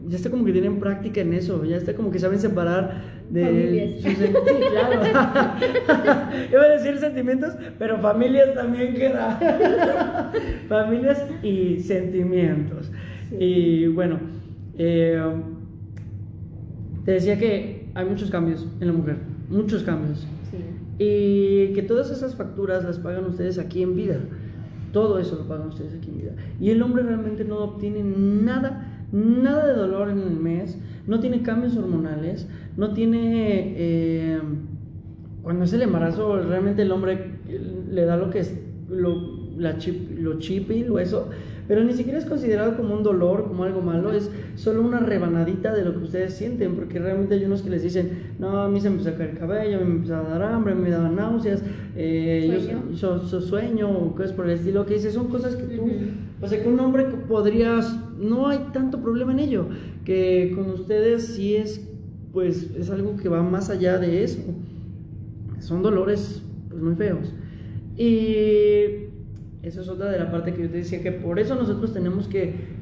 Ya está como que tienen práctica en eso. Ya está como que saben separar de Familias. sus sí, claro. Iba a decir sentimientos, pero familias también queda. familias y sentimientos. Sí. Y bueno, eh, te decía que hay muchos cambios en la mujer, muchos cambios. Sí. Y que todas esas facturas las pagan ustedes aquí en vida. Todo eso lo pagan ustedes aquí en vida. Y el hombre realmente no obtiene nada, nada de dolor en el mes, no tiene cambios hormonales, no tiene... eh, cuando es el embarazo, realmente el hombre le da lo que es lo, la chip, lo chipil o eso, pero ni siquiera es considerado como un dolor, como algo malo, es solo una rebanadita de lo que ustedes sienten, porque realmente hay unos que les dicen, no, a mí se me empezó a caer el cabello, me empezaba a dar hambre, me daban náuseas, eh, yo Sueño. so- so- sueño o cosas por el estilo, que dices, son cosas que tú, Ujú. o sea, que un hombre podrías, no hay tanto problema en ello, que con ustedes sí es, pues, es algo que va más allá de eso son dolores pues muy feos. Y eso es otra de la parte que yo te decía, que por eso nosotros tenemos que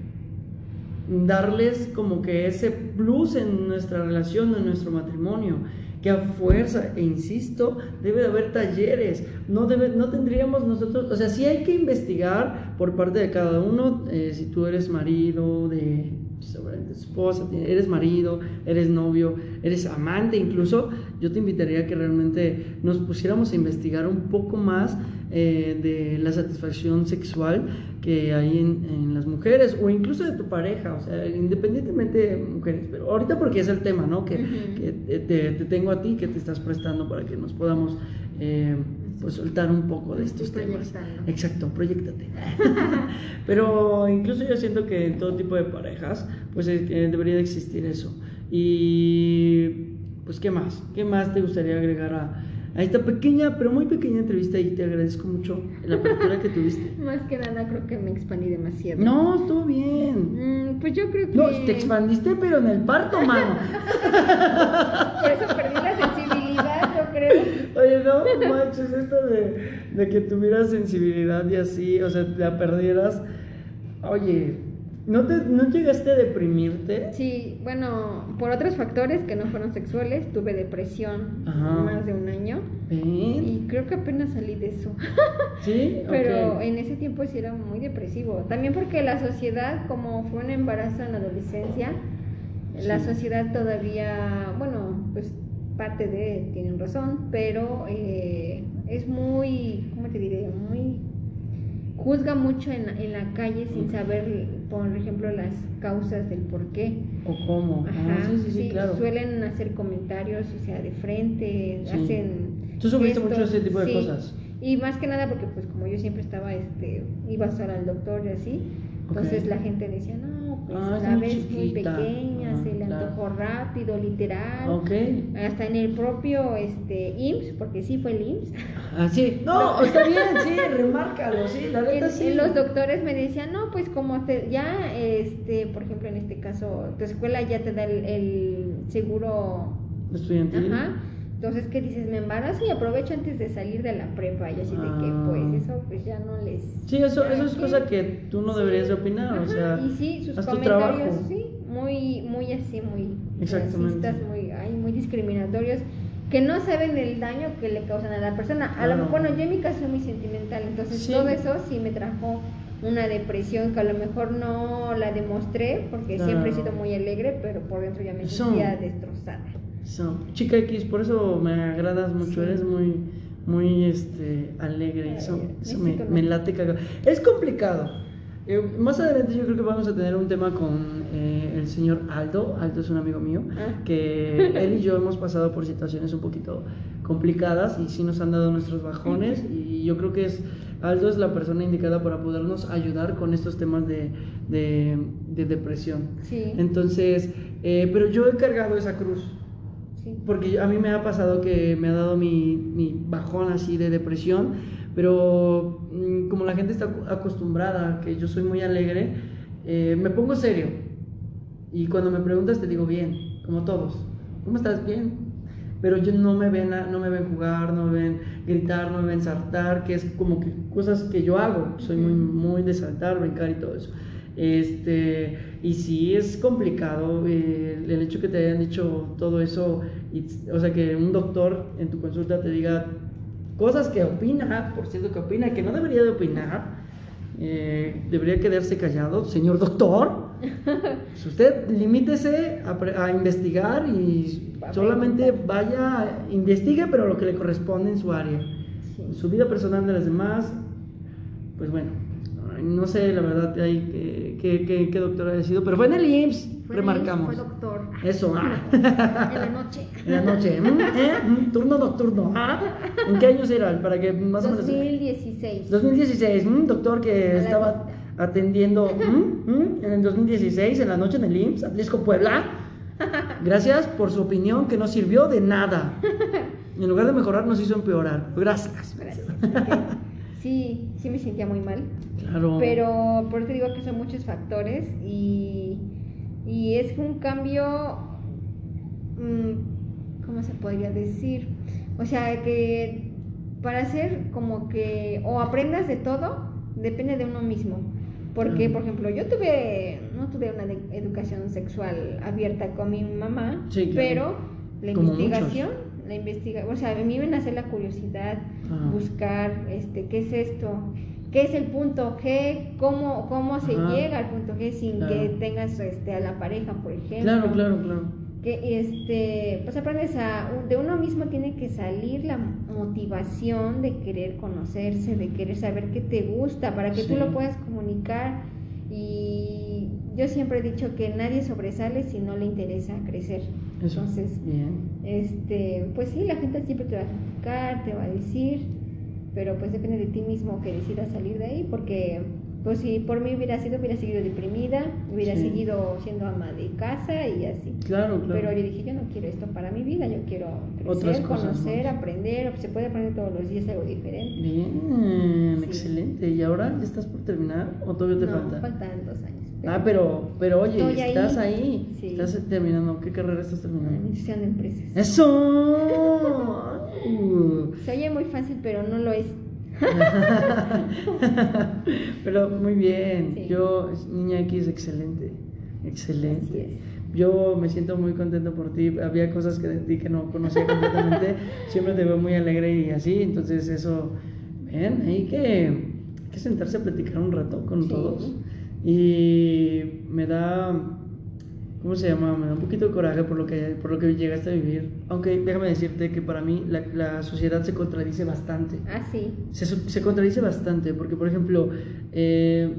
darles como que ese plus en nuestra relación, en nuestro matrimonio, que a fuerza, e insisto, debe de haber talleres, no, debe, no tendríamos nosotros, o sea, sí hay que investigar por parte de cada uno, eh, si tú eres marido de seguramente tu esposa, eres marido, eres novio, eres amante. Incluso, yo te invitaría a que realmente nos pusiéramos a investigar un poco más eh, de la satisfacción sexual que hay en, en las mujeres o incluso de tu pareja, o sea, independientemente de mujeres, pero ahorita porque es el tema, ¿no? Que, Ujú. que te, te- te tengo a ti, que te estás prestando para que nos podamos... eh, pues soltar un poco de estos temas. Exacto, proyectate. Pero incluso yo siento que en todo tipo de parejas, pues eh, eh, debería de existir eso. Y pues, ¿qué más? ¿Qué más te gustaría agregar a, a esta pequeña, pero muy pequeña entrevista? Y te agradezco mucho la apertura que tuviste. Más que nada creo que me expandí demasiado. No, estuvo bien. Mm, pues yo creo que... No, te expandiste, pero en el parto, mano. Por eso perdí la sensibilidad, yo creo. Oye, no manches, esto de, de que tuvieras sensibilidad y así, o sea, la perdieras. Oye, ¿no, te, ¿no llegaste a deprimirte? Sí, bueno, por otros factores que no fueron sexuales, tuve depresión Ajá. más de un año ¿Ven? y creo que apenas salí de eso. ¿Sí? Pero en ese tiempo sí era muy depresivo. También porque la sociedad, como fue un embarazo en la adolescencia, la sociedad todavía, bueno, pues parte de tienen razón, pero eh, es muy, ¿cómo te diré? Muy juzga mucho en, la- en la calle sin saber, por ejemplo, las causas del por qué. ¿O cómo? Ah, Ajá, sí, sí, sí, claro. Suelen hacer comentarios, o sea, de frente, hacen. Tú sufriste mucho gestos, ese tipo de sí. cosas. Y más que nada porque, pues, como yo siempre estaba, este, iba sola al doctor y así, entonces la gente decía, no, pues Ah, la muy ves muy chiquita. pequeña, Ajá, se le claro. antojó rápido, literal. Ok. Hasta en el propio este, IMSS, porque sí fue el IMSS. Ah, sí. No, está bien, sí, remárcalo, sí, la neta sí. en los doctores me decían, no, pues como te, ya, este, por ejemplo, en este caso, tu escuela ya te da el, el seguro Estudiantil. Ajá. Entonces, ¿qué dices? Me embarazo y aprovecho antes de salir de la prepa. Y así de que, Ah. pues, eso pues ya no les... Sí, eso, eso es que- cosa que tú no Sí. deberías de opinar, o sea, Y sí, sus haz comentarios, sí, muy, muy así, muy racistas, muy, ay, muy discriminatorios, que no saben el daño que le causan a la persona. A lo, Claro. bueno, yo en mi caso soy muy sentimental, entonces Sí. todo eso sí me trajo una depresión que a lo mejor no la demostré, porque siempre he sido muy alegre, pero por dentro ya me sentía destrozada. So, chica X, por eso me agradas mucho, Sí. eres muy, muy este, alegre, eso, eso me, me late cagado. Es complicado. Eh, más adelante yo creo que vamos a tener un tema con eh, el señor Aldo, Aldo es un amigo mío, Ah. que él y yo hemos pasado por situaciones un poquito complicadas y sí nos han dado nuestros bajones y yo creo que es Aldo es la persona indicada para podernos ayudar con estos temas de, de, de depresión. Sí. Entonces, eh, pero yo he cargado esa cruz. Sí. Porque a mí me ha pasado que me ha dado mi, mi bajón así de depresión, pero mm, como la gente está acostumbrada que yo soy muy alegre, eh, me pongo serio. Y cuando me preguntas te digo bien, como todos. ¿Cómo estás? Bien. Pero yo no me ven, no me ven jugar, no me ven gritar, no me ven saltar, que es como que cosas que yo hago. Soy muy, muy de saltar, brincar y todo eso. Este, y sí es complicado eh, el hecho que te hayan dicho todo eso, y, o sea, que un doctor en tu consulta te diga cosas que opina, por cierto que opina, que no debería de opinar, eh, debería quedarse callado, señor doctor. Pues usted limítese a, a investigar y Va solamente vaya, investigue, pero lo que le corresponde en su área. Sí. Su vida personal de las demás, pues bueno, no sé la verdad ahí qué, qué, qué- qué doctor haya sido, pero fue en el IMSS, Fue remarcamos. Fue doctor. Eso, ah. En la noche. En la noche, ¿mm? ¿Eh? ¿Mm? turno nocturno. ¿ah? ¿En qué años era? Para que más o menos. 2016. 2016, ¿mm? doctor que estaba vista. atendiendo en el 2016, en la noche en el IMSS, Atlisco Puebla. Gracias por su opinión que no sirvió de nada. En lugar de mejorar, nos hizo empeorar. Gracias. Gracias. Sí, sí me sentía muy mal. Claro. Pero por eso te digo que son muchos factores y, y es un cambio, mm, ¿cómo se podría decir? O sea, que para hacer como que o aprendas de todo, depende de uno mismo. Porque, por ejemplo, yo tuve, no tuve una educación sexual abierta con mi mamá, Sí, claro. pero la Como investigación, la investiga, o sea, a mí me nace la curiosidad, Ajá. buscar, este, qué es esto, qué es el punto G, cómo, cómo se Ajá. llega al punto G sin Claro. que tengas, este, a la pareja, por ejemplo. Claro, claro, claro. Que, este, pues aprendes a, de uno mismo tiene que salir la motivación de querer conocerse, de querer saber qué te gusta, para que Sí. tú lo puedas comunicar. Y yo siempre he dicho que nadie sobresale si no le interesa crecer. Eso. Entonces, Bien. este, pues sí, la gente siempre te va a criticar, te va a decir, pero pues depende de ti mismo que decidas salir de ahí, porque pues si por mí hubiera sido, hubiera seguido deprimida, hubiera Sí. seguido siendo ama de casa y así. Claro, claro. Pero yo dije, yo no quiero esto para mi vida, yo quiero crecer, conocer, más. aprender, se puede aprender todos los días algo diferente. Bien, Sí. excelente. ¿Y ahora ya estás por terminar o todavía te no, falta? faltan dos años. Ah, pero, pero oye, ahí. estás ahí. Sí. Estás terminando. ¿Qué carrera estás terminando? Administración de empresas. ¡Eso! Uh. Se oye muy fácil, pero no lo es. Pero muy bien. Sí. Yo, Niña X, excelente. Así Excelente. es. Yo me siento muy contento por ti. Había cosas que de ti que no conocía completamente. Siempre te veo muy alegre y así. Entonces, eso, ven, hay que, hay que sentarse a platicar un rato con Sí. todos. Y me da, ¿cómo se llama? Me da un poquito de coraje por lo que, por lo que llegaste a vivir. Aunque déjame decirte que para mí la, la sociedad se contradice bastante. Ah, sí. Se, contradice bastante, porque por ejemplo, eh,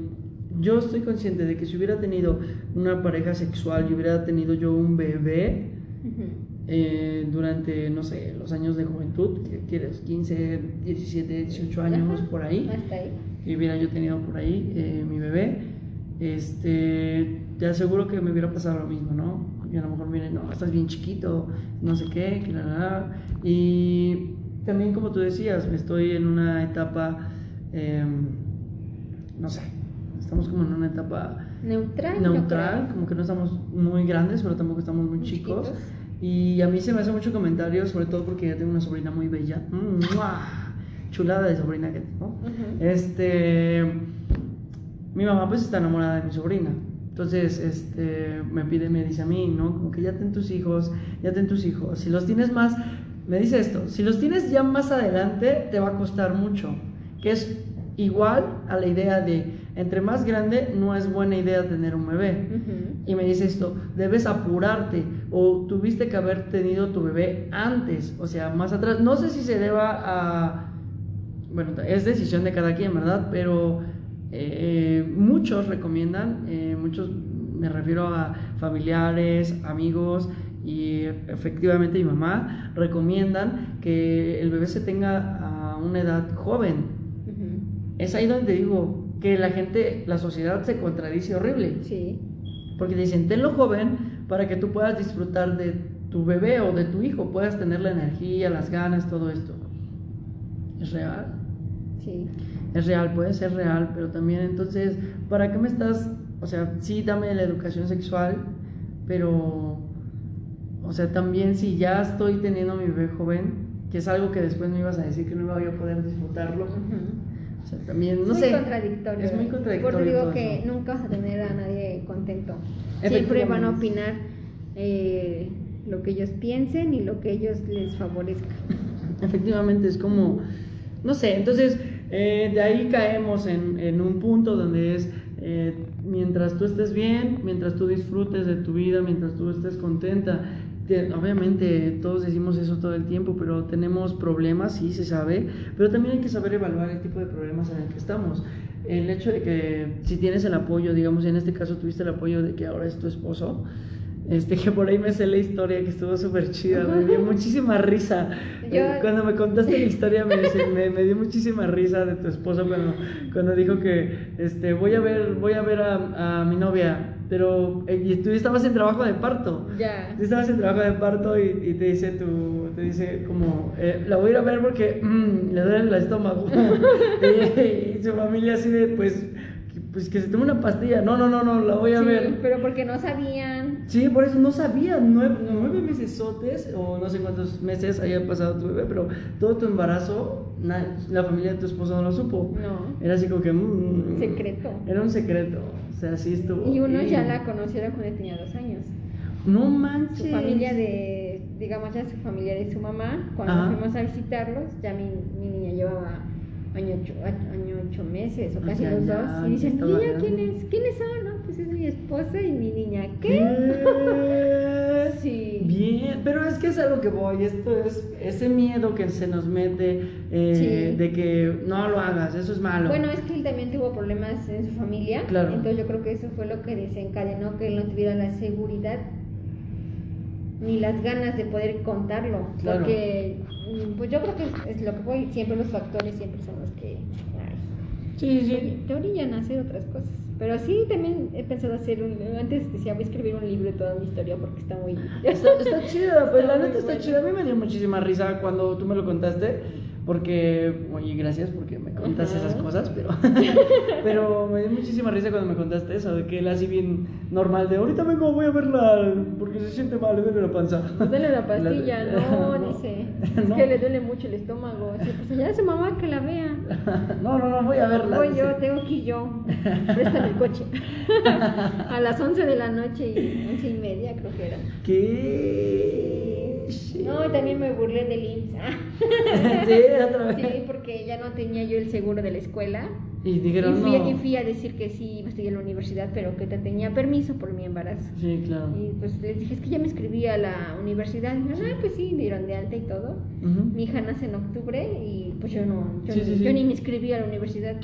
yo estoy consciente de que si hubiera tenido una pareja sexual y hubiera tenido yo un bebé eh, durante, no sé, los años de juventud, ¿qué quieres? 15, 17, 18 años, Ajá, por ahí, Hasta ahí. y hubiera yo tenido por ahí eh, mi bebé, este, te aseguro que me hubiera pasado lo mismo, ¿no? Y a lo mejor miren, no, estás bien chiquito, no sé qué, que. Y también, como tú decías, estoy en una etapa, em, no sé, estamos como en una etapa Neutral. neutral, como que no estamos muy grandes, pero tampoco estamos muy Muy chicos. Y a mí se me hace mucho comentario, sobre todo porque ya tengo una sobrina muy bella. ¡Mua! Chulada de sobrina que tengo. Este, mi mamá pues está enamorada de mi sobrina. Entonces, este, me pide, me dice a mí, ¿no? Como que ya ten tus hijos, ya ten tus hijos. Si los tienes más, me dice esto, si los tienes ya más adelante, te va a costar mucho. Que es igual a la idea de, entre más grande, no es buena idea tener un bebé. Y me dice esto, debes apurarte o tuviste que haber tenido tu bebé antes, o sea, más atrás. No sé si se deba a... Bueno, es decisión de cada quien, ¿verdad? Pero eh, muchos recomiendan, eh, muchos, me refiero a familiares, amigos y efectivamente mi mamá, recomiendan que el bebé se tenga a una edad joven. Es ahí donde digo que la gente, la sociedad se contradice horrible. Sí. Porque dicen, tenlo joven para que tú puedas disfrutar de tu bebé o de tu hijo, puedas tener la energía, las ganas, todo esto. ¿Es real? Sí. Es real, puede ser real, pero también entonces, ¿para qué me estás? O sea, sí, dame la educación sexual, pero, o sea, también si ya estoy teniendo a mi bebé joven, que es algo que después me ibas a decir que no iba a poder disfrutarlo, o sea, también, Es no muy sé. contradictorio. Es muy contradictorio Por eso digo que eso. nunca vas a tener a nadie contento. Siempre van a opinar eh, lo que ellos piensen y lo que ellos les favorezca. Efectivamente, es como, no sé, entonces eh, de ahí caemos en, en un punto donde es, eh, mientras tú estés bien, mientras tú disfrutes de tu vida, mientras tú estés contenta, te- obviamente todos decimos eso todo el tiempo, pero tenemos problemas, sí se sabe, pero también hay que saber evaluar el tipo de problemas en el que estamos. El hecho de que si tienes el apoyo, digamos, en este caso tuviste el apoyo de que ahora es tu esposo, este, que por ahí me sé la historia que estuvo súper chida, me dio muchísima risa. Yo- Eh, Cuando me contaste la historia me, me, me dio muchísima risa de tu esposo cuando, cuando dijo que este, voy a ver, voy a, ver a, a mi novia, pero eh, y tú estabas en trabajo de parto. Ya. Tú estabas en trabajo de parto y, y te dice tu, te dice como, eh, la voy a ir a ver porque mm, le duele el estómago. y, y su familia así de, pues, pues que se tome una pastilla. No, no, no, no, la voy a Sí, ver. pero porque no sabían. Sí, por eso no sabía, nueve, nueve meses sotes, o no sé cuántos meses haya pasado tu bebé, pero todo tu embarazo, na- la familia de tu esposo no lo supo. No. Era así como que... mm, Secreto. Era un secreto, o sea, así estuvo. Y uno ya la conoció era cuando tenía dos años. No manches. Su familia de, digamos ya su familia de su mamá, cuando Ajá. fuimos a visitarlos, ya mi, mi niña llevaba año ocho, año ocho meses o O casi sea, los ya- dos. Y dicen. ¿quién es? ¿Quiénes son? Mi esposa y mi niña. ¿Qué? ¿Qué? Sí. Bien, pero es que es a lo que voy, esto es ese miedo que se nos mete eh, Sí. de que no lo hagas, eso es malo. Bueno, es que él también tuvo problemas en su familia. Claro. Entonces yo creo que eso fue lo que desencadenó que él no tuviera la seguridad ni las ganas de poder contarlo. Claro. Porque mm, pues yo creo que es, es lo que voy, siempre los factores siempre son los que ay, Sí, sí. te, te orillan a hacer otras cosas. Pero sí, también he pensado hacer un, antes decía, voy a escribir un libro de toda mi historia porque está muy... Está, está chida, pues la neta está bueno. chida. A mí me dio muchísima risa cuando tú me lo contaste. Porque, oye, gracias porque Ajá. esas cosas, pero, pero me dio muchísima risa cuando me contaste eso, de que él así bien normal, de ahorita vengo, voy a verla porque se siente mal, le duele la panza. Pues dale la pastilla, La- no, dice. Es No. que le duele mucho el estómago. Sí, pues ya su mamá que la vea. No, no, no, voy a verla. Voy dice. yo, tengo que ir yo. Préstame el coche. a las 11 de la noche y 11 y media creo que era. ¿Qué? Sí. No, y también me burlé del IMSS. Sí, otra vez. Sí, porque ya no tenía yo el seguro de la escuela. Y Y dijeron, fui, no. y fui a decir que sí iba a estudiar en la universidad, pero que te tenía permiso por mi embarazo. Sí, claro. Y pues les dije, es que ya me inscribí a la universidad. Y dijeron, ah, pues sí, me dieron de alta y todo. Mi hija nace en octubre y pues yo no, yo, Sí, ni, sí, sí. yo ni me inscribí a la universidad.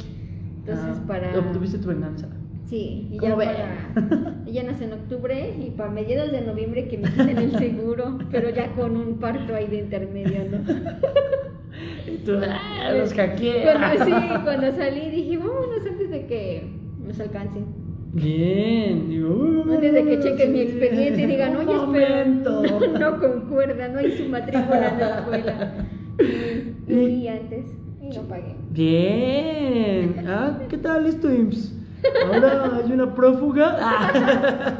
Entonces Ah, para... Obtuviste tu venganza. Sí, y ¿Cómo ya para... Ella nace en octubre y para mediados de noviembre que me quiten el seguro, pero ya con un parto ahí de intermedio, ¿no? Y tú, ah, los hackeé. Cuando, sí, cuando salí dije, vámonos antes de que nos alcancen. Bien, uy, Antes de que chequen mi expediente y digan, oye, espera, momento". no, no concuerda, no hay su matrícula en la escuela. Y, y antes y no pagué. Bien. Ah, ¿qué tal esto, IMSS? Ahora hay una prófuga. Ah.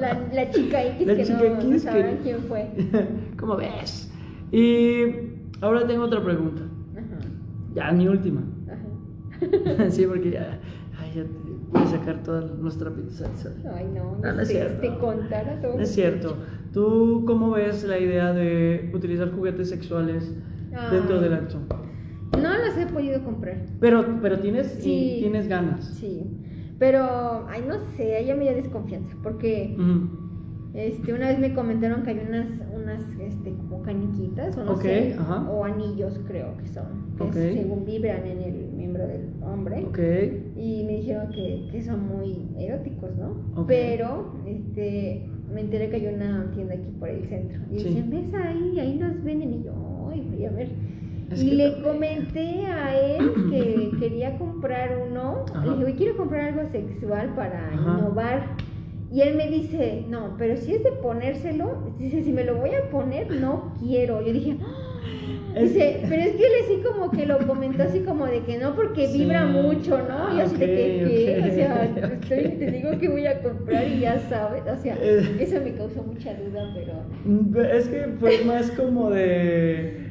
La, la chica X La que chica no, no X que- quién fue. ¿Cómo ves? Y ahora tengo otra pregunta. Ajá, Ya, mi última. ajá. Sí, porque ya, ay, ya te voy a sacar todos los trapitos al sol. Ay, no, No, no es te, cierto. te contara todo. No es cierto. ¿Tú cómo ves la idea de utilizar juguetes sexuales dentro Ah. del acto? No los he podido comprar. Pero, pero tienes, Sí. y tienes ganas. Sí. Pero, ay, no sé, ella me dio desconfianza. Porque este, una vez me comentaron que hay unas, unas este, como caniquitas, o no sé, ajá. o anillos creo que son, que según vibran en el miembro del hombre. Y me dijeron que, que son muy eróticos, ¿no? Pero este, me enteré que hay una tienda aquí por el centro. Y Sí. decían, ves ahí, ahí los venden. Y yo, ay, voy a ver. Es y que le también- comenté a él que quería comprar uno. Ajá. Le dije, "Oye, quiero comprar algo sexual para Ajá. innovar. Y él me dice, no, pero si es de ponérselo, dice, si me lo voy a poner, no quiero. Yo dije, "Ah". Dice, pero es que él así como que lo comentó así como de que no, porque Sí. vibra mucho, ¿no? Y yo así de que. O sea, estoy- te digo que voy a comprar y ya sabes. O sea, Eh. eso me causó mucha duda, pero... Mm, Es que fue más como de.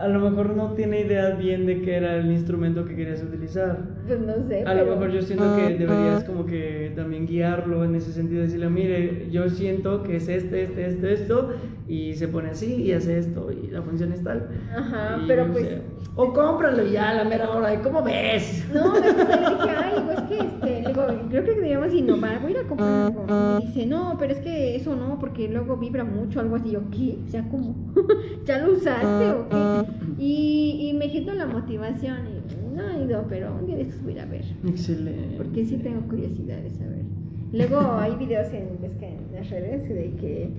A lo mejor no tiene idea bien de qué era el instrumento que querías utilizar. Pues no sé. A lo mejor yo siento que deberías como que también guiarlo en ese sentido, decirle, mire, yo siento que es este, este, este, esto, y se pone así y hace esto, y la función es tal. Ajá, Y, pero o pues... o cómpralo ya a la mera hora, ¿y ¿cómo ves? No, dije, ay, pues que este, le digo, creo que debíamos innovar, voy a ir a comprar algo. Y dice, no, pero es que eso no, porque luego vibra mucho, algo así. Yo, ¿qué? O sea, ¿cómo? ¿Ya lo usaste o qué? Y, y me quitó la motivación y no he ido, pero un día de estos voy a ir a ver. Excelente. Porque sí tengo curiosidad de saber. Luego hay videos en, ves que en las redes de que,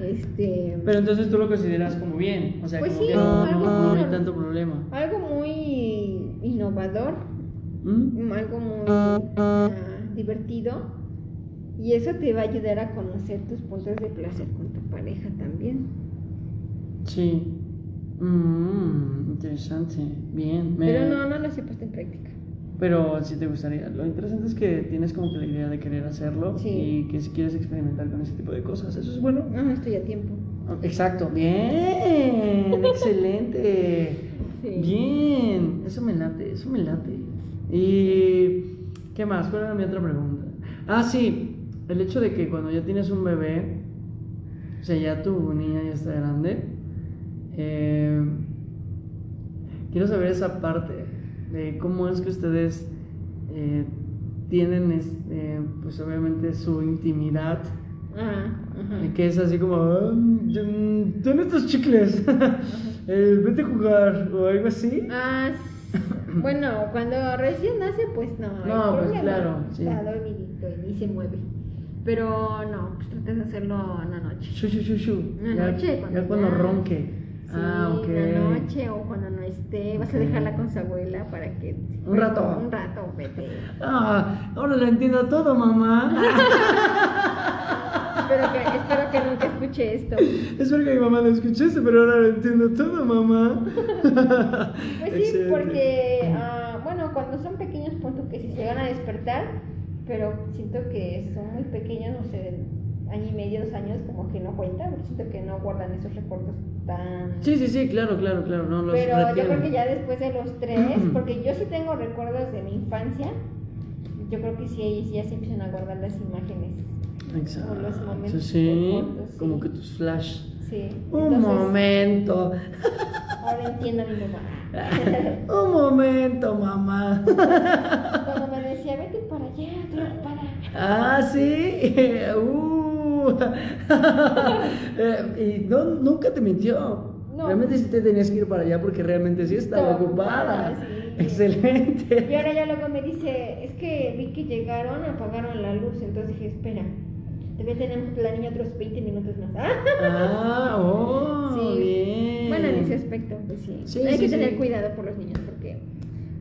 este... Pero entonces tú lo consideras como bien, o sea, Pues como sí, que no, algo no- no hay tanto problema. Algo muy innovador ¿Mm? algo muy ah, divertido y eso te va a ayudar a conocer tus puntos de placer con tu pareja también. Sí. Mm, interesante. Bien. me- Pero no, no los he puesto en práctica. Pero sí te gustaría. Lo interesante es que tienes como que la idea de querer hacerlo Sí. y que si quieres experimentar con ese tipo de cosas. Eso es bueno. No, no estoy a tiempo. Exacto. Bien. Excelente. Sí. Bien. Eso me late. Eso me late. Y. ¿Qué más? ¿Cuál era mi otra pregunta? Ah, sí. El hecho de que cuando ya tienes un bebé, o sea, ya tu niña ya está grande, eh, quiero saber esa parte de cómo es que ustedes eh, tienen, este, pues obviamente, su intimidad, ajá. y que es así como, "Ah, mm, ten estos chicles, eh, vete a jugar, o algo así. Ah, s- bueno, cuando recién nace, pues no. No, pues claro, sí. Está dormidito y se mueve. Pero no, pues tratas de hacerlo en la noche. Shu, shu, shu, shu. Una Ya, noche, ya cuando cuando ya- ronque. Sí, ah, ok. la noche o cuando no esté, vas a dejarla con su abuela para que... Un rato. Un rato, vete. Ah, ahora lo entiendo todo, mamá. espero, que, espero que nunca escuche esto. Espero que mi mamá lo escuchase, pero ahora lo entiendo todo, mamá. Pues sí, Excelente. porque, ah, bueno, cuando son pequeños, punto que si se van a despertar, pero siento que son muy pequeños, no sé, año y medio, dos años, como que no cuentan, siento que no guardan esos recuerdos tan... Sí, sí, sí, claro, claro, claro, no los Pero yo creo que ya después de los tres, porque yo sí tengo recuerdos de mi infancia, yo creo que sí, ellos ya se empiezan a guardar las imágenes. Exacto. o los momentos sí, cortos, sí. como que tus flash. Sí. Un Entonces, momento. Ahora entiendo a mi mamá. Un momento, mamá. Cuando me decía, vete para allá, tú para. Ah, sí. Uh. Eh, y no, nunca te mintió. No. Realmente sí te tenías que ir para allá porque realmente sí estaba ocupada. ocupada, sí. Excelente. Y ahora ya luego me dice, es que vi que llegaron, apagaron la luz, entonces dije, espera, todavía tenemos la niña otros 20 minutos más. Ah, oh, Sí. bien. Bueno, en ese aspecto, pues sí. Sí, Hay sí, que tener cuidado por los niños porque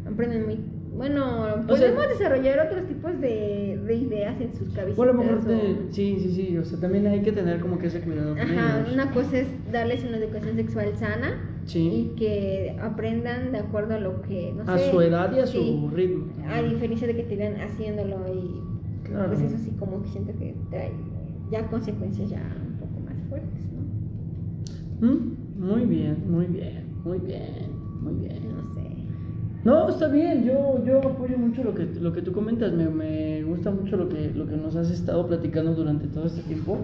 aprenden muy... Bueno, O sea- podemos desarrollar otros tipos de, de ideas en sus cabecitas. Bueno, mejor o- te- sí, sí, sí. O sea, también hay que tener como que ese cuidado Ajá, ellos. una cosa es darles una educación sexual sana Sí. y que aprendan de acuerdo a lo que, no A sé, su edad y a su sí, ritmo. A diferencia de que te vean haciéndolo y Claro. pues eso sí como que siento que trae ya consecuencias ya un poco más fuertes, ¿no? Mm, Muy bien, muy bien, muy bien, muy bien. No sé. No, está bien, yo, yo apoyo mucho lo que, lo que tú comentas, me, me gusta mucho lo que, lo que nos has estado platicando durante todo este tiempo.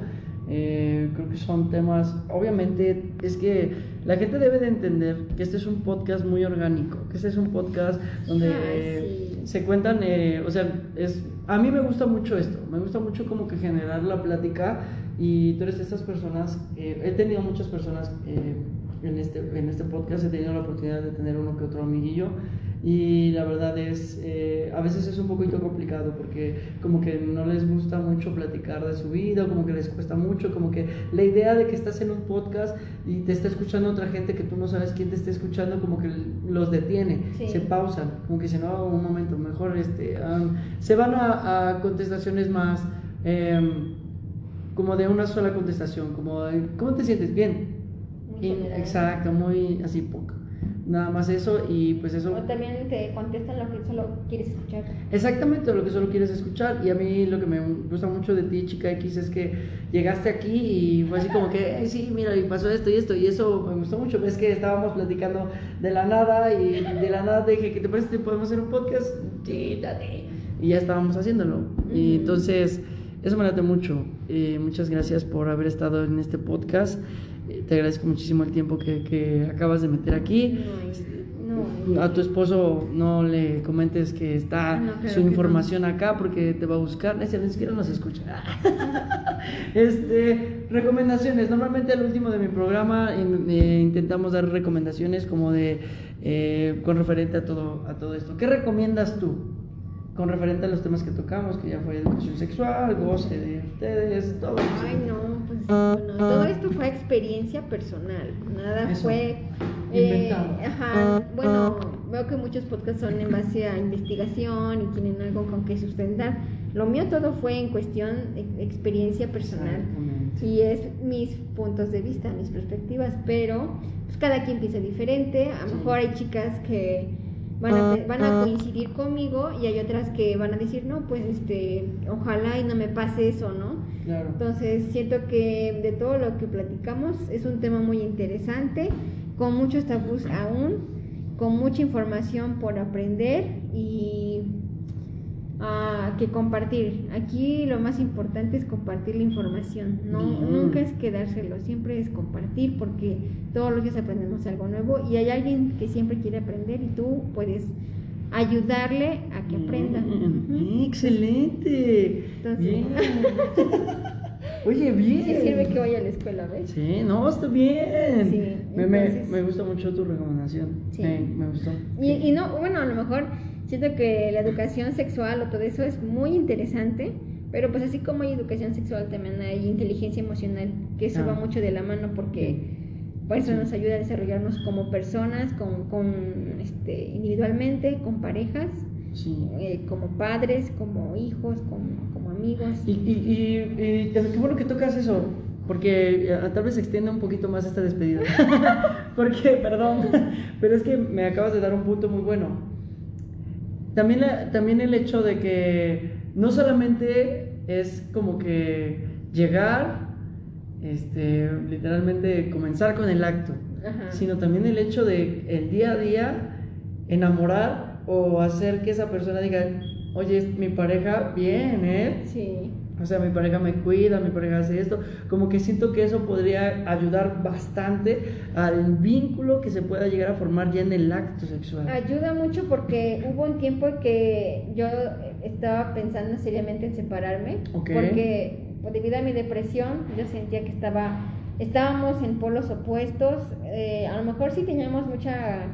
Eh, creo que son temas, obviamente es que la gente debe de entender que este es un podcast muy orgánico, que este es un podcast donde eh, sí. se cuentan, eh, o sea, es, a mí me gusta mucho esto, me gusta mucho como que generar la plática y tú eres de estas personas, eh, he tenido muchas personas eh, en, este, en este podcast, he tenido la oportunidad de tener uno que otro amiguillo y la verdad es, eh, a veces es un poquito complicado porque como que no les gusta mucho platicar de su vida, como que les cuesta mucho, como que la idea de que estás en un podcast y te está escuchando otra gente que tú no sabes quién te está escuchando, como que los detiene, Sí. se pausan, como que se no, un momento, mejor este, am, se van a, a contestaciones más em, como de una sola contestación, como de, ¿cómo te sientes? Bien. Muy Y- general. exacto, muy así. Nada más eso y pues eso. O también te contestan lo que solo quieres escuchar. Exactamente lo que solo quieres escuchar. Y a mí lo que me gusta mucho de ti, chica X, es que llegaste aquí y fue así como que, "Ay, sí, mira, y pasó esto y esto. Y eso me gustó mucho. Es que estábamos platicando de la nada y de la nada dije, ¿qué te parece podemos hacer un podcast? Sí, dale. Y ya estábamos haciéndolo. Y Ujú. entonces, eso me late mucho. Eh, muchas gracias por haber estado en este podcast. Eh, te agradezco muchísimo el tiempo que, que acabas de meter aquí. No, no. A tu esposo no le comentes que está Ah, no, su información acá porque te va a buscar. Ni siquiera- nos escucha. este, recomendaciones. Normalmente al último de mi programa eh, intentamos dar recomendaciones como de eh, con referente a todo, a todo esto. ¿Qué recomiendas tú? Con referente a los temas que tocamos, que ya fue educación sexual, goce de ustedes, todo eso. Ay, no, pues bueno, todo esto fue experiencia personal, nada Eso. fue Inventado. eh, ajá, bueno, veo que muchos podcasts son en base a investigación y tienen algo con que sustentar. Lo mío todo fue en cuestión de experiencia personal y es mis puntos de vista, mis perspectivas, pero pues cada quien piensa diferente. A lo Sí. mejor hay chicas que van a, pe- van a coincidir conmigo y hay otras que van a decir, no, pues este, ojalá y no me pase eso, ¿no? Claro. Entonces siento que de todo lo que platicamos es un tema muy interesante, con muchos tabús aún, con mucha información por aprender y ah, que compartir. Aquí lo más importante es compartir la información, no, Bien. nunca es quedárselo, siempre es compartir porque todos los días aprendemos algo nuevo y hay alguien que siempre quiere aprender y tú puedes ayudarle a que aprenda. Bien. Excelente. Entonces- Bien. Oye, bien. Sí sirve que vaya a la escuela, ¿ves? Sí, no, está bien. Sí, me, me- me gusta mucho tu recomendación. Sí. Me, me gustó. Y, y no, bueno, a lo mejor siento que la educación sexual o todo eso es muy interesante, pero pues así como hay educación sexual también hay inteligencia emocional, que eso Ah. va mucho de la mano porque Por eso nos ayuda a desarrollarnos como personas, con, con, este, individualmente, con parejas, Sí. eh, como padres, como hijos, como, como amigos. Y, y, y, y qué bueno que tocas eso, porque eh, tal vez se extienda un poquito más esta despedida. porque, perdón, pero es que me acabas de dar un punto muy bueno. También, la- también el hecho de que no solamente es como que llegar, este, literalmente comenzar con el acto, Ajá. sino también el hecho de el día a día enamorar o hacer que esa persona diga, oye, mi pareja, bien, ¿eh? Sí. O sea, mi pareja me cuida, mi pareja hace esto. Como que siento que eso podría ayudar bastante al vínculo que se pueda llegar a formar ya en el acto sexual. Ayuda mucho porque hubo un tiempo que yo estaba pensando seriamente en separarme, Ok. porque pues, debido a mi depresión yo sentía que estaba, estábamos en polos opuestos, eh, a lo mejor sí teníamos mucha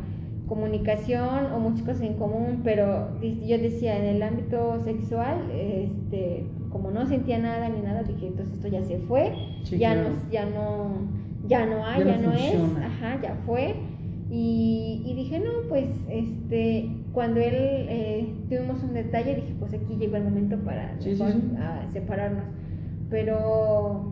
comunicación o muchas cosas en común, pero yo decía en el ámbito sexual, este, como no sentía nada ni nada, dije entonces esto ya se fue, Sí, ya claro. no, ya no, ya no hay, Ya ya, no no, es, ajá, ya fue. Y, y dije, no, pues, este, cuando él eh, tuvimos un detalle, dije, pues aquí llegó el momento para Sí, sí, mejor, sí. ah, separarnos. Pero,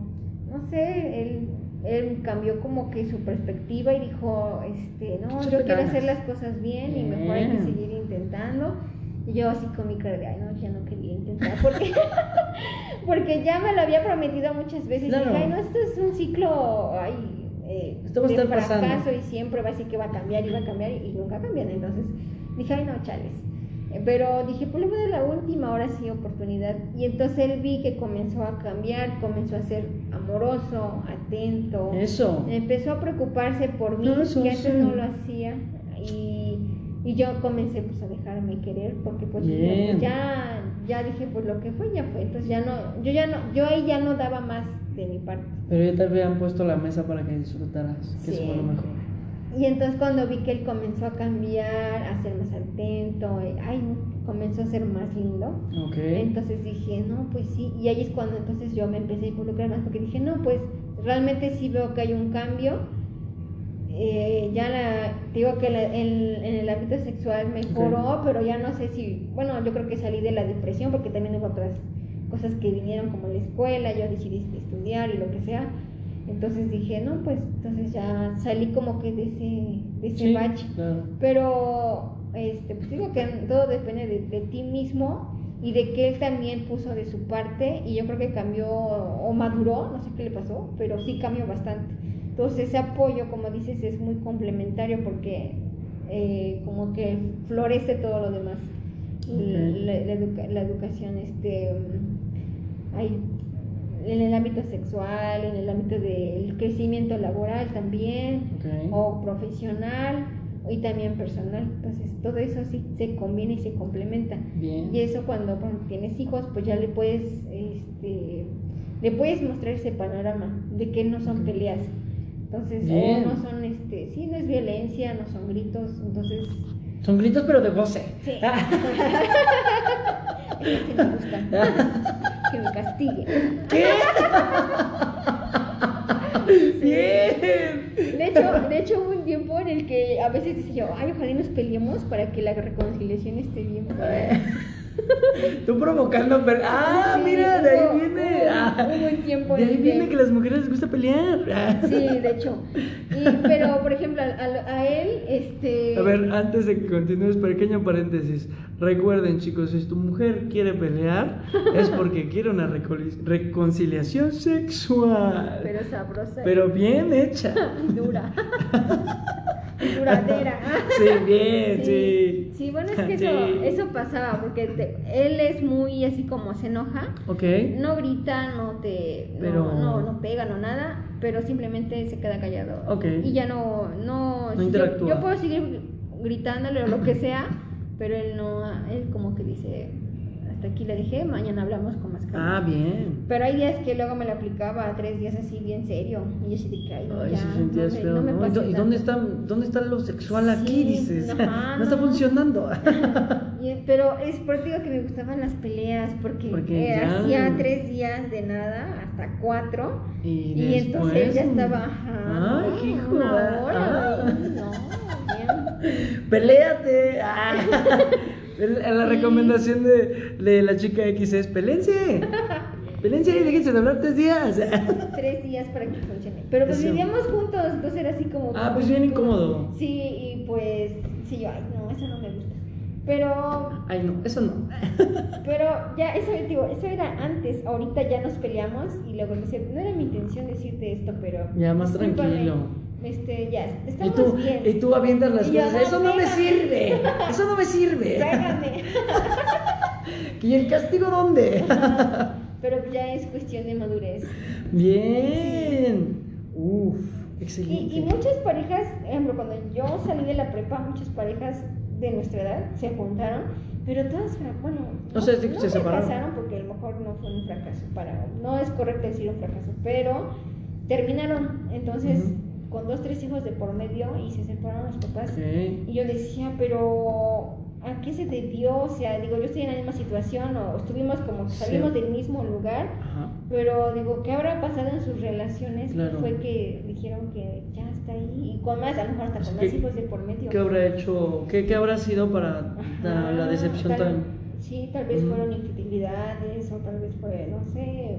no sé, él, él cambió como que su perspectiva y dijo, este, no, yo quiero hacer las cosas bien, y mejor hay que seguir intentando. Y yo así con mi cara de, ay, no, ya no porque, porque ya me lo había prometido muchas veces. Claro. Dije, ay, no, esto es un ciclo, ay, eh, Esto va a estar pasando. fracaso y siempre va a decir que va a cambiar y va a cambiar y, y nunca cambian. Entonces dije, ay, no, chales. Eh, Pero dije, pues le voy a dar la última, ahora sí, oportunidad. Y entonces él vi que comenzó a cambiar, comenzó a ser amoroso, atento. Eso. Empezó a preocuparse por mí, eso que antes sí. no lo hacía. Y, y yo comencé pues a dejarme querer porque pues Bien. ya, ya dije, pues lo que fue ya fue. Entonces ya no, yo ya no, yo ahí ya no daba más de mi parte. Pero ya te habían puesto la mesa para que disfrutaras, que Sí. eso fue lo mejor. Y entonces cuando vi que él comenzó a cambiar, a ser más atento, eh, ay, comenzó a ser más lindo. Ok. Entonces dije, no, pues sí. Y ahí es cuando entonces yo me empecé a involucrar más porque dije, no, pues realmente sí veo que hay un cambio. Eh, ya la, digo que la- en, en el ámbito sexual mejoró, pero ya no sé si, bueno, yo creo que salí de la depresión porque también hubo otras cosas que vinieron como la escuela, yo decidí estudiar y lo que sea. Entonces dije, no, pues entonces ya salí como que de ese, de ese Sí, bache. claro. Pero, este, pues digo que todo depende de, de ti mismo y de que él también puso de su parte y yo creo que cambió o maduró, no sé qué le pasó, pero sí cambió bastante. Entonces ese apoyo, como dices, es muy complementario porque eh, como que florece todo lo demás. La, la educa- la educación, este, hay en el ámbito sexual, en el ámbito del crecimiento laboral también, o profesional y también personal. Entonces, todo eso sí se combina y se complementa. Bien. Y eso cuando tienes hijos, pues ya le puedes, este, le puedes mostrar ese panorama de que no son peleas. Entonces, Bien. no son, este, sí, no es violencia, no son gritos, entonces, Son gritos, pero de goce. sí. Eso sí me gusta. que me castigue. ¿Qué? Bien. De hecho, de hecho hubo un tiempo en el que a veces decía yo, ay, ojalá y nos peleemos para que la reconciliación esté bien. Tú provocando. pero- Ah, Sí, mira, de ahí viene. Ah, hubo un tiempo de ahí viene que- que las mujeres les gusta pelear. Ah. Sí, de hecho. Y, pero, por ejemplo, a, él, este... A ver, antes de que continúes, pequeño paréntesis. Recuerden, chicos, si tu mujer quiere pelear, es porque quiere una reconciliación sexual. Pero sabrosa. Pero bien hecha. y dura. Duradera. Sí, bien, sí. Sí, bueno, es que eso, eso pasaba, porque te- él es muy así como se enoja. Ok. No grita, no te no- Pero- no, no, pega, no nada, pero simplemente se queda callado. Ok. Y ya no, no, No si yo- interactúa. Yo, puedo seguir gritándole o lo que sea, pero él no, él como que dice, hasta aquí le dejé, mañana hablamos con más calma. Ah, bien. Pero hay días que luego me lo aplicaba tres días así bien serio. Y yo así de que, ay, Ay, ya, no me, feo, no me ¿no? ¿Y pases dó- ¿Y dónde tanto". está, dónde está lo sexual aquí? Sí, Dices. ajá, no está funcionando. Sí, pero es por eso digo que me gustaban las peleas, porque, Porque eh, hacía tres días de nada hasta cuatro. Y, Y, entonces ya estaba, ajá, Ay, hijo, una hora, ah. no, bien. ¡Peléate! Ah. La recomendación de, de la chica X es: ¡pelense! ¡Pelense y déjense de hablar tres días! tres días para que funcione. Pero pues Eso. vivíamos juntos, entonces era así como... Ah, pues bien incómodo. Sí, y pues, sí, yo, ay, no, eso no me gusta. Pero, Ay, no, eso no. pero ya, eso, digo, eso era antes, ahorita ya nos peleamos y luego me dice, no era mi intención decirte esto, pero... Ya, más tranquilo. Este, ya, Y estamos tú, bien. y tú avientas las Y yo, cosas. no, Eso no me sirve. Eso no me sirve. Pégame. ¿Y el castigo dónde? pero ya es cuestión de madurez. Bien. Uf, excelente. Y, y muchas parejas, ejemplo, cuando yo salí de la prepa, muchas parejas de nuestra edad se juntaron, pero todas, bueno, sí no se separaron. fracasaron porque a lo mejor no fue un fracaso para, no es correcto decir un fracaso, pero terminaron, entonces. Con dos, tres hijos de por medio y se separaron los papás. Y yo decía, pero ¿a qué se debió? O sea, digo, yo estoy en la misma situación o estuvimos como Sí. salimos del mismo lugar. Ajá. Pero digo, ¿qué habrá pasado en sus relaciones? Claro. Fue que dijeron que ya está ahí. Y con más, a lo mejor hasta Pues con más hijos de por medio. ¿Qué habrá hecho? ¿Qué, qué habrá sido para la, Ajá, la decepción tan.? Sí, tal vez fueron infidelidades o tal vez fue, no sé,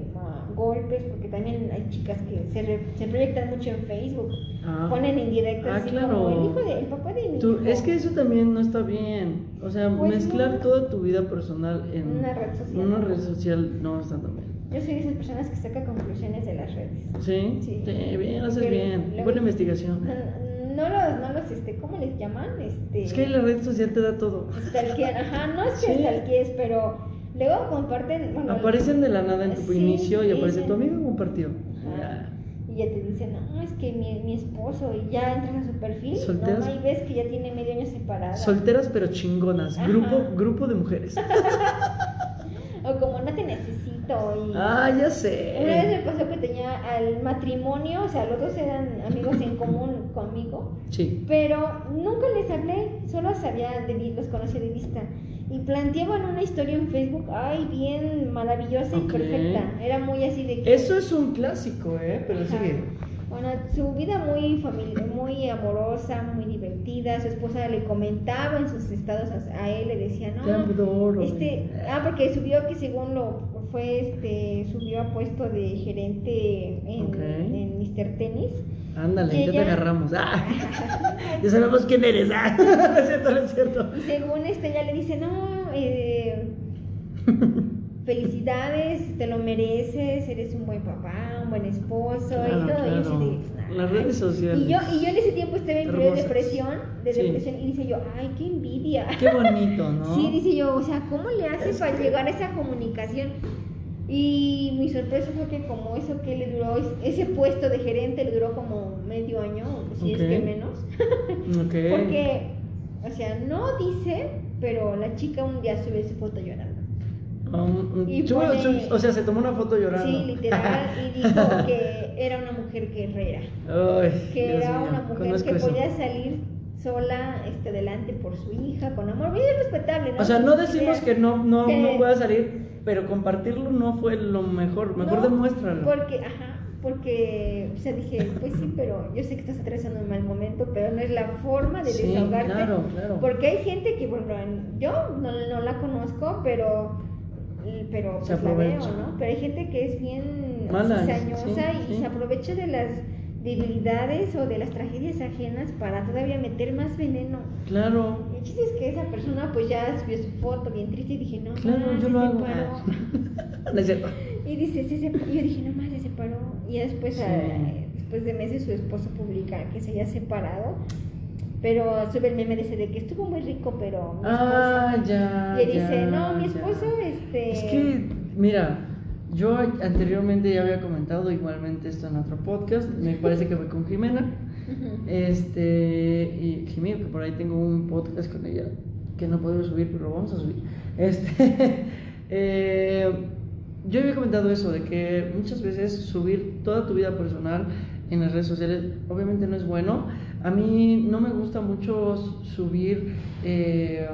golpes, porque también hay chicas que se, re- se proyectan mucho en Facebook. Ah. Ponen indirectas Ah, así claro. como el hijo de, el papá de mi Tú- hijo. es que eso también no está bien. O sea, Pues mezclar no. toda tu vida personal en Una red social. una red social no está tan bien. Yo soy de esas personas que saca conclusiones de las redes. ¿Sí? Sí. bien, haces bien. luego- Buena investigación. No, no los, no los, este, ¿cómo les llaman? Este, Es que ahí la red social te da todo. Stalkean, ajá, no es que Sí. stalkees, pero luego comparten. Bueno, Aparecen de la nada en tu Sí, inicio y aparece tu amigo compartió. Ajá. Y ya te dicen, no, es que mi, mi esposo, y ya entras a su perfil, Solteras. no, y ves que ya tiene medio año separada. Solteras pero chingonas. Ajá. Grupo, grupo de mujeres. o como no te necesito. Y Ah, ya Una vez sé. me pasó que tenía al matrimonio, o sea, los dos eran amigos en común conmigo, Sí. pero nunca les hablé, solo sabía, de, los conocí de vista. Y planteaban una historia en Facebook, ay, bien maravillosa y perfecta. Era muy así de que. Eso es un clásico, ¿eh? Pero Ajá. sigue. Bueno, su vida muy familiar, muy amorosa, muy divertida. Su esposa le comentaba en sus estados a, a él, le decía, no, adoro. este, ah, porque subió que según lo fue, este, subió a puesto de gerente en, Ok. en Mr. Tenis. Ándale, ya te agarramos. Ah, ya sabemos quién eres. Ah, no es cierto, no es cierto. Y según este, ella le dice, no, eh, felicidades, te lo mereces, eres un buen papá, un buen esposo Claro, y todo. Y yo claro. así de, "Nah". Las redes sociales. Y yo, y yo en ese tiempo estaba en periodo de depresión, de Sí. depresión, y dice yo, ay, qué envidia. Qué bonito, ¿no? Sí, dice yo, o sea, ¿cómo le hace Es para que- llegar a esa comunicación? Y mi sorpresa fue que como eso que le duró, es- ese puesto de gerente le duró como medio año, si es que menos. Porque, o sea, no dice, pero la chica un día sube su foto llorando. Um, Y pone- o sea, se tomó una foto llorando. Sí, literal, y dijo que era una mujer guerrera, Ay, que Dios era mío, una mujer que eso. podía salir sola este, delante por su hija, con amor, bien respetable, ¿no? O sea, no decimos que no, no, Que- no pueda salir, pero compartirlo no fue lo mejor. Mejor No, demuéstralo. Porque, ajá, porque, o sea, dije, pues sí, pero yo sé que estás atravesando un mal momento, pero no es la forma de Sí, desahogarte. claro, claro. Porque hay gente que, bueno, en- yo no, no la conozco, pero, pero Se pues la veo, aprovecha. ¿no? Pero hay gente que es bien Mala, cizañosa sí, y sí. se aprovecha de las debilidades o de las tragedias ajenas para todavía meter más veneno. Claro, Y el chiste es que esa persona pues ya subió su foto bien triste y dije, no, claro, ma, yo se lo hago. separó. no es cierto. Y dice, sí, se y yo dije, no más, se separó. Y después, Sí. ah, después de meses, su esposo publica que se había separado. Pero sube el meme de ese de que estuvo muy rico, pero. mi Ah, esposo- ya. Y él dice, ya, no, mi ya. esposo, este. Es que, mira, yo anteriormente ya había comentado igualmente esto en otro podcast. Me parece que fue con Jimena. Este, y Jimena, que por ahí tengo un podcast con ella que no podemos subir, pero lo vamos a subir. Este, eh, yo había comentado eso, de que muchas veces subir toda tu vida personal en las redes sociales obviamente no es bueno. A mí no me gusta mucho subir eh,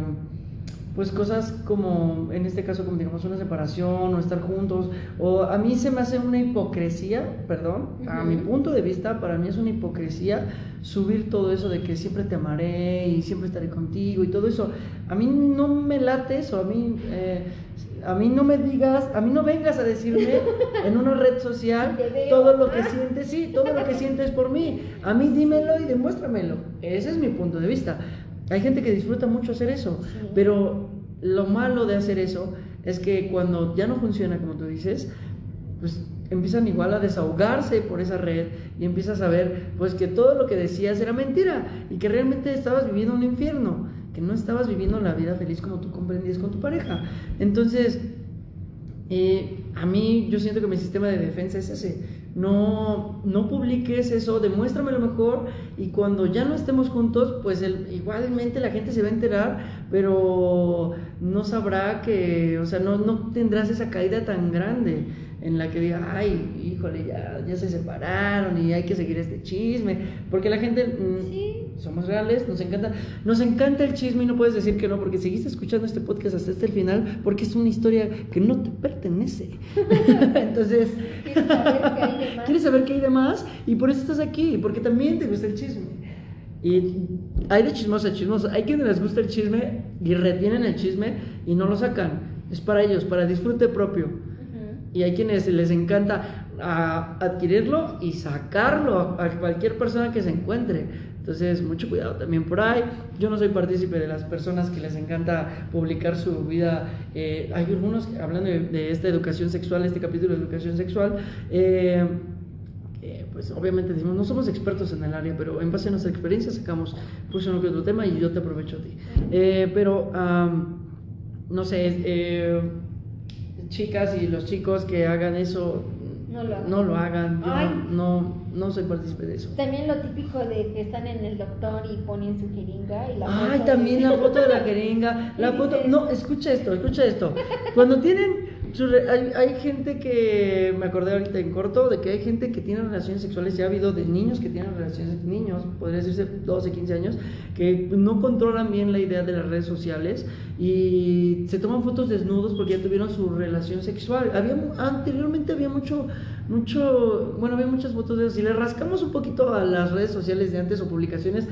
pues cosas como, en este caso, como digamos una separación o estar juntos, o a mí se me hace una hipocresía, perdón, a mi punto de vista, para mí es una hipocresía subir todo eso de que siempre te amaré y siempre estaré contigo y todo eso. A mí no me late eso, a mí... Eh, a mí no me digas, a mí no vengas a decirme en una red social todo lo que sientes, sí, todo lo que sientes por mí. A mí dímelo y demuéstramelo. Ese es mi punto de vista. Hay gente que disfruta mucho hacer eso, pero lo malo de hacer eso es que cuando ya no funciona como tú dices, pues empiezan igual a desahogarse por esa red y empiezas a ver pues que todo lo que decías era mentira y que realmente estabas viviendo un infierno, que no estabas viviendo la vida feliz como tú comprendías con tu pareja. Entonces, eh, a mí yo siento que mi sistema de defensa es ese no, no publiques eso, demuéstrame lo mejor y cuando ya no estemos juntos, pues igualmente la gente se va a enterar, pero no sabrá que, o sea, no, no tendrás esa caída tan grande en la que diga, ay, híjole, ya, ya se separaron y hay que seguir este chisme, porque la gente, mm, somos reales, nos encanta, nos encanta el chisme y no puedes decir que no, porque seguiste escuchando este podcast hasta este el final, porque es una historia que no te pertenece. Entonces, ¿quieres saber qué hay de más? ¿Quieres saber qué hay de más? Y por eso estás aquí, porque también te gusta el chisme. Y hay de chismosa a chismosa. Hay quienes les gusta el chisme y retienen el chisme y no lo sacan. Es para ellos, para disfrute propio. Y hay quienes les encanta ah, adquirirlo y sacarlo a cualquier persona que se encuentre. Entonces, mucho cuidado también por ahí. Yo no soy partícipe de las personas que les encanta publicar su vida. Eh, hay algunos, hablando de, esta educación sexual, este capítulo de educación sexual, eh, pues obviamente decimos, no somos expertos en el área, pero en base a nuestra experiencia sacamos pues uno que otro tema y yo te aprovecho a ti. Eh, pero, no sé, chicas y los chicos que hagan eso, no lo hagan. Yo no, no, soy partícipe de eso. También lo típico de que están en el doctor y ponen su jeringa y la Ay, también la foto de la jeringa. La foto, no, escucha esto, escucha esto. Cuando tienen hay, gente que, me acordé ahorita en corto, de que hay gente que tiene relaciones sexuales, ya ha habido de niños que tienen relaciones, niños, podría decirse 12, 15 años, que no controlan bien la idea de las redes sociales y se toman fotos desnudos porque ya tuvieron su relación sexual. Había, anteriormente había mucho, mucho, bueno, había muchas fotos de eso. Si le rascamos un poquito a las redes sociales de antes o publicaciones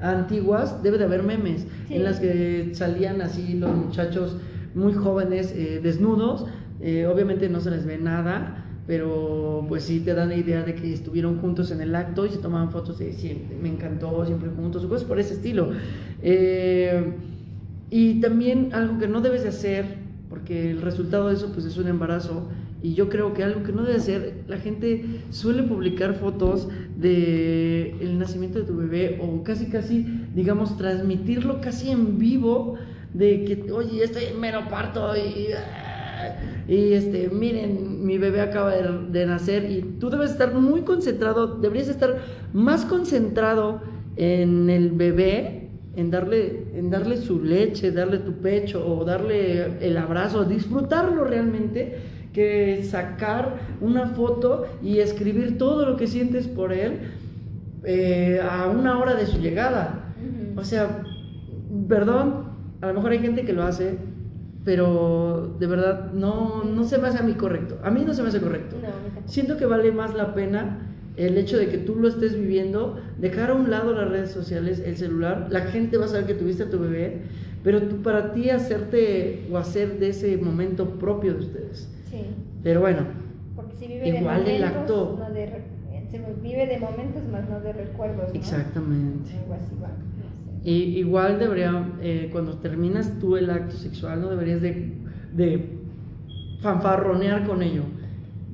antiguas, debe de haber memes en las que salían así los muchachos muy jóvenes eh, desnudos eh, obviamente no se les ve nada, pero pues sí te dan la idea de que estuvieron juntos en el acto y se tomaban fotos de siempre, me encantó, siempre juntos, cosas por ese estilo. Eh, y también algo que no debes de hacer, porque el resultado de eso pues es un embarazo, y yo creo que algo que no debe hacer, la gente suele publicar fotos de el nacimiento de tu bebé o casi casi, digamos, transmitirlo casi en vivo de que, oye, estoy en mero parto y y este, miren, mi bebé acaba de, nacer y tú debes estar muy concentrado, deberías estar más concentrado en el bebé, en darle, en darle su leche, darle tu pecho o darle el abrazo, disfrutarlo realmente, que sacar una foto y escribir todo lo que sientes por él eh, a una hora de su llegada. O sea, perdón, a lo mejor hay gente que lo hace, pero de verdad no, no se me hace a mí correcto. A mí no se me hace correcto. Siento que vale más la pena el hecho de que tú lo estés viviendo, dejar a un lado las redes sociales, el celular, la gente va a saber que tuviste a tu bebé, pero tú para ti hacerte o hacer de ese momento propio de ustedes. Sí. Pero bueno, Porque si vive igual de momentos, el acto... se vive de momentos más no de recuerdos. Exactamente. Y igual debería, eh, cuando terminas tú el acto sexual, no deberías de, de fanfarronear con ello.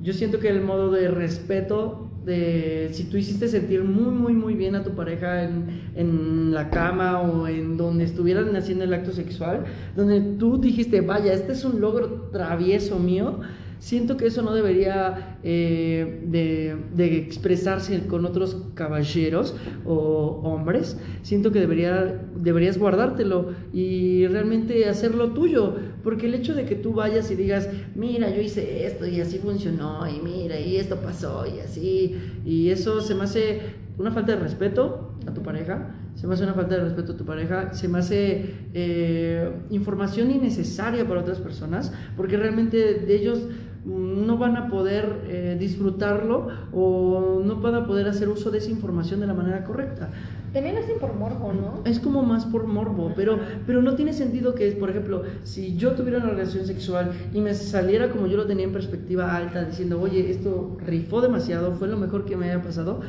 Yo siento que el modo de respeto, de si tú hiciste sentir muy, muy, muy bien a tu pareja en, en la cama o en donde estuvieran haciendo el acto sexual, donde tú dijiste, vaya, este es un logro travieso mío, Siento que eso no debería eh, de, expresarse con otros caballeros o hombres. Siento que debería, deberías guardártelo y realmente hacerlo tuyo. Porque el hecho de que tú vayas y digas, mira, yo hice esto y así funcionó, y mira, y esto pasó, y así, y eso se me hace una falta de respeto a tu pareja, se me hace una falta de respeto a tu pareja, se me hace eh, información innecesaria para otras personas, porque realmente de ellos no van a poder eh, disfrutarlo o no van a poder hacer uso de esa información de la manera correcta. También lo hacen por morbo, ¿no? Es como más por morbo, pero, pero no tiene sentido que, por ejemplo, si yo tuviera una relación sexual y me saliera como yo lo tenía en perspectiva alta, diciendo, oye, esto rifó demasiado, fue lo mejor que me haya pasado,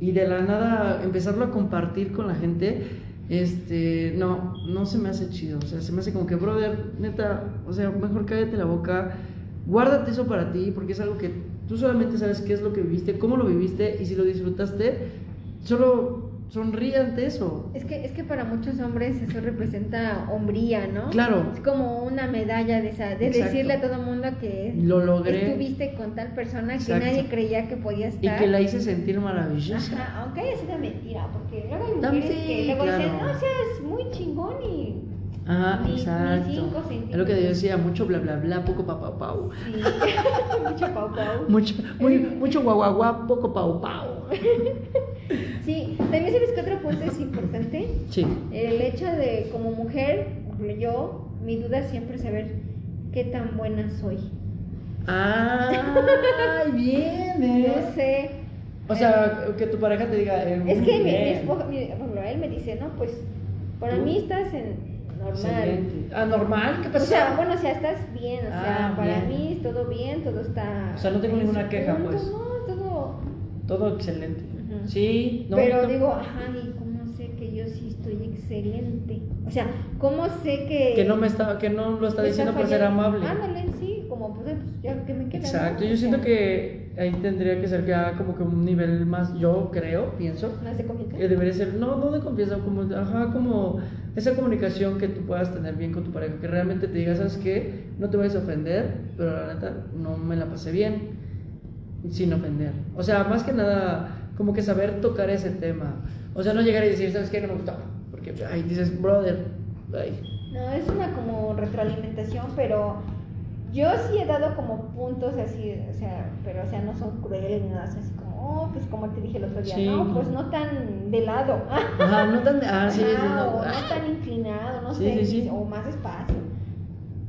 y de la nada empezarlo a compartir con la gente, este, no, no se me hace chido, o sea, se me hace como que, brother, neta, o sea, mejor cállate la boca, guárdate eso para ti, porque es algo que tú solamente sabes qué es lo que viviste, cómo lo viviste, y si lo disfrutaste, solo sonríe ante eso. Es que, es que para muchos hombres eso representa hombría, ¿no? Claro. Es como una medalla de, esa, de decirle a todo el mundo que lo logré. estuviste con tal persona que nadie creía que podía estar. Y que la hice sentir maravillosa. Ajá, aunque haya sido mentira, porque luego hay mujeres que luego dicen, no, o sea, es muy chingón y Ajá, exacto. es lo que yo decía, mucho bla bla bla, poco pa pau pau. Sí. mucho pau pau. Mucho, muy, mucho guau guau guau, poco pau pau. sí, también sabes que otro punto es importante. Sí. El hecho de, como mujer, yo, mi duda siempre es saber qué tan buena soy. ¡Ay, bien! Eh. No sé. O sea, que tu pareja te diga. Eh, es que mi, esposo, él me dice, no, pues, para mí estás en normal. Ah, normal, ¿qué pasa? O sea, bueno, o sea, estás bien, o sea, ah, para mí es todo bien, todo está. O sea, no tengo ninguna queja, pues. No, todo. Todo excelente. Sí, no. Pero digo, ajá, ¿y cómo sé que yo sí estoy excelente? O sea, ¿cómo sé que. Que no me está, que no lo está diciendo por ser amable. Ándale, sí, como pues, pues ya que me queda. Exacto, yo siento que ahí tendría que ser ya como que un nivel más, yo creo, pienso. Más de confianza. Que debería ser, no, no de confianza, como, ajá, como esa comunicación que tú puedas tener bien con tu pareja, que realmente te diga, ¿sabes qué? No te vayas a ofender, pero la neta no me la pasé bien, sin ofender. O sea, más que nada, como que saber tocar ese tema. O sea, no llegar y decir, ¿sabes qué? No me gustaba. Porque ahí dices, brother, ay. No, es una como retroalimentación, pero yo sí he dado como puntos así, o sea, pero o sea, no son crueles ni nada, así como pues como te dije el otro día, no, pues no tan de lado. Ajá, no tan, ah, sí, no, o no tan inclinado, no sé, o más espacio.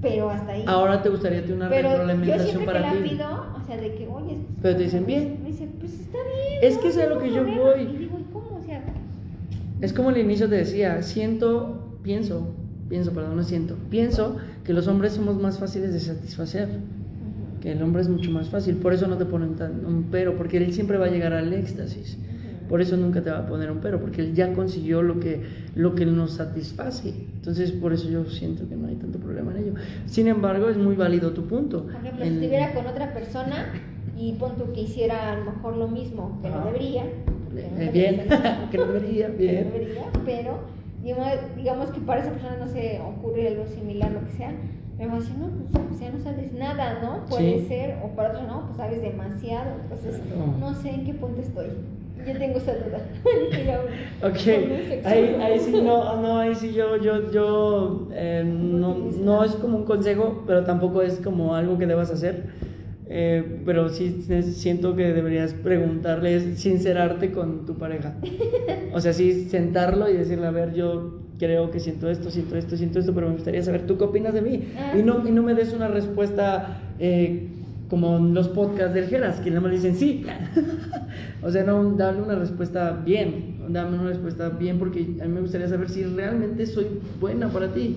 Pero hasta ahí. Ahora te gustaría tener una pero retroalimentación para ti. Pero yo siempre que la pido, o sea, de que, oye... Pero te dicen bien. Me dicen, pues está bien. Es que es a lo que yo voy. Y digo, ¿cómo? O sea... Es como al inicio te decía, siento, pienso, pienso, perdón, no siento, pienso que los hombres somos más fáciles de satisfacer que el hombre es mucho más fácil, por eso no te ponen tan, un pero, porque él siempre va a llegar al éxtasis. Por eso nunca te va a poner un pero, porque él ya consiguió lo que, lo que nos satisface. Entonces, por eso yo siento que no hay tanto problema en ello. Sin embargo, es muy válido tu punto. Por ejemplo, si estuviera con otra persona y pon tú que hiciera a lo mejor lo mismo, que no debería. Eh, bien, que no debería, bien. no debería, pero digamos que para esa persona no se ocurre algo similar, lo que sea me va a decir, no, pues ya no sabes nada, ¿no? Puede ser, o para otro no, pues sabes demasiado. Entonces, no. sé en qué punto estoy. Yo tengo esa duda. ok, ahí, ahí sí, no, no, ahí sí yo, yo, yo, eh, no, no es como un consejo, pero tampoco es como algo que debas hacer. Eh, pero sí siento que deberías preguntarle, sincerarte con tu pareja. O sea, sí sentarlo y decirle, a ver, yo creo que siento esto, siento esto, siento esto, pero me gustaría saber tú qué opinas de mí. Ah, y, no, y no me des una respuesta eh, como en los podcasts del Geras, que nada más dicen sí. o sea, no, dame una respuesta bien, dame una respuesta bien porque a mí me gustaría saber si realmente soy buena para ti.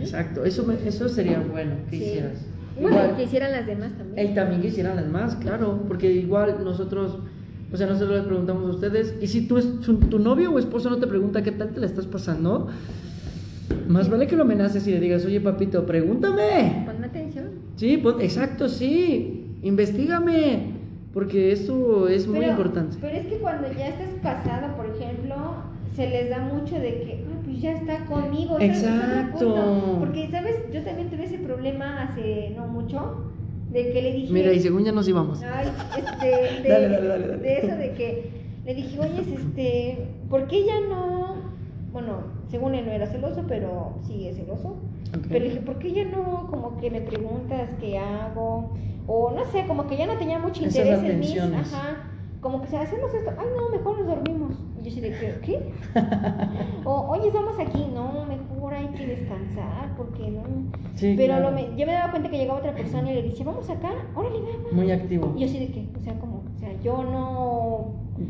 Exacto, eso, eso sería bueno que hicieras. Bueno, que hicieran las demás también. Y también que hicieran las demás, claro, porque igual nosotros o sea, nosotros les preguntamos a ustedes, y si tu, tu novio o esposo no te pregunta qué tal te la estás pasando, más vale que lo amenaces y le digas, oye papito, pregúntame. Ponme atención. Sí, exacto, sí, investigame, porque eso es muy importante. Pero es que cuando ya estás casado, por ejemplo, se les da mucho de que, ah, pues ya está conmigo. Exacto. Porque, ¿sabes? Yo también tuve ese problema hace no mucho de que le dije... Mira, y según ya nos íbamos. Ay, este, de, dale, dale, dale, de eso de que le dije, oye, este, ¿por qué ya no...? Bueno, según él no era celoso, pero sí es celoso. Pero le dije, ¿por qué ya no como que me preguntas qué hago? O no sé, como que ya no tenía mucho interés en mí. Ajá como que se hacemos esto, ay no, mejor nos dormimos. Y yo sí de que, ¿qué? o, oye, vamos aquí, no, mejor hay que descansar, porque no. Sí, Pero claro. lo me- yo me daba cuenta que llegaba otra persona y le decía, vamos acá, órale, vamos. Muy activo. Y yo sí de que, o sea, como, o sea, yo no,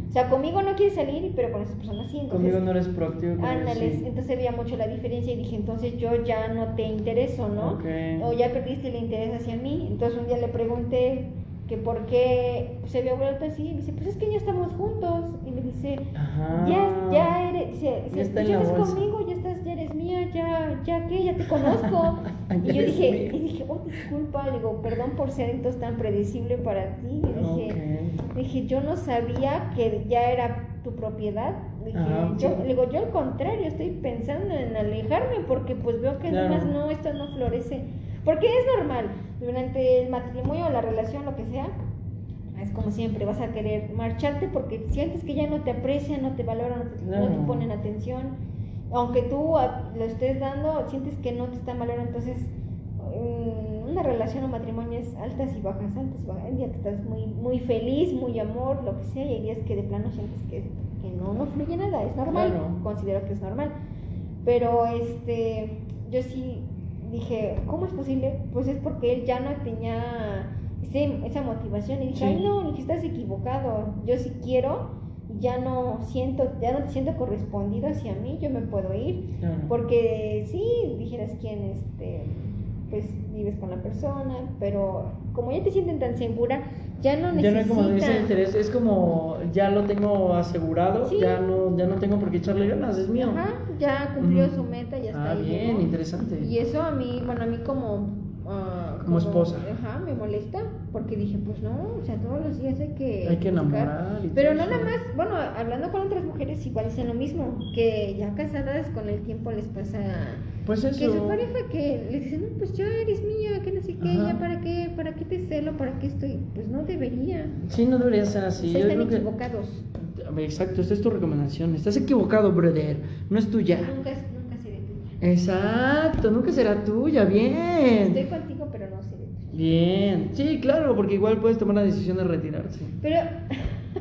o sea, conmigo no quiere salir, pero con esas personas sí. Entonces, Conmigo no eres proactivo. con él, Ándale, sí. entonces veía mucho la diferencia y dije, entonces yo ya no te intereso, ¿no? Ok. O ya perdiste el interés hacia mí. Entonces un día le pregunté que por qué se había vuelto así. Y me dice, pues es que ya estamos juntos. Y me dice, Ajá. ya, ya eres, dice, Ya está estás bolsa. conmigo, ya estás, ya eres mía, ya, ya qué, ya te conozco. Y yo dije, y dije, oh, disculpa, le digo, perdón por ser entonces tan predecible para ti. Le dije. Dije, yo no sabía que ya era tu propiedad. Dije, Ajá, yo, sí. le digo, yo al contrario, estoy pensando en alejarme porque pues veo que Claro. además no, esto no florece. Porque es normal, durante el matrimonio la relación, lo que sea, es como siempre, vas a querer marcharte porque sientes que ya no te aprecian, no te valoran, no te, no te ponen atención. Aunque tú a- lo estés dando, sientes que no te están valorando. Entonces, mm, una relación o matrimonio es altas y bajas, altas y bajas. Hay días que estás muy, muy feliz, muy amor, lo que sea, y hay días que de plano sientes que, que no, no fluye nada. Es normal, Claro. considero que es normal. Pero este, yo sí dije, ¿cómo es posible? Pues es porque él ya no tenía ese- esa motivación. Y dije, Sí. ay, no, dije, estás equivocado. Yo sí quiero, ya no siento, ya no te siento correspondido hacia mí, yo me puedo ir. Claro. Porque sí, dijeras quién, este, pues vives con la persona, pero como ya te sienten tan segura, ya no Ya no hay como ese interés, es como ya lo tengo asegurado, Sí. ya no ya no tengo por qué echarle ganas, es mío. Ajá, ya cumplió su meta, ya está Ah, ahí. bien, interesante. Y eso a mí, bueno, a mí como... ah, Como esposa. Ajá, me molesta, porque dije, pues no, o sea, todos los días hay que... Hay que enamorar y Pero no nada más, bueno, hablando con otras mujeres igual dicen lo mismo, que ya casadas con el tiempo les pasa... Pues Que su eso. pareja que les dice, no, pues ya eres mía, que no sé qué, Ajá. ya para qué, para qué te celo, para qué estoy, pues no debería. Sí, no debería ser así. Están que- equivocados. Exacto, esta es tu recomendación. Estás equivocado, brother. No es tuya. Nunca, nunca seré tuya. Exacto, nunca será tuya. Bien. Estoy contigo, pero no seré tuya. Bien. Sí, claro, porque igual puedes tomar la decisión de retirarse. Pero,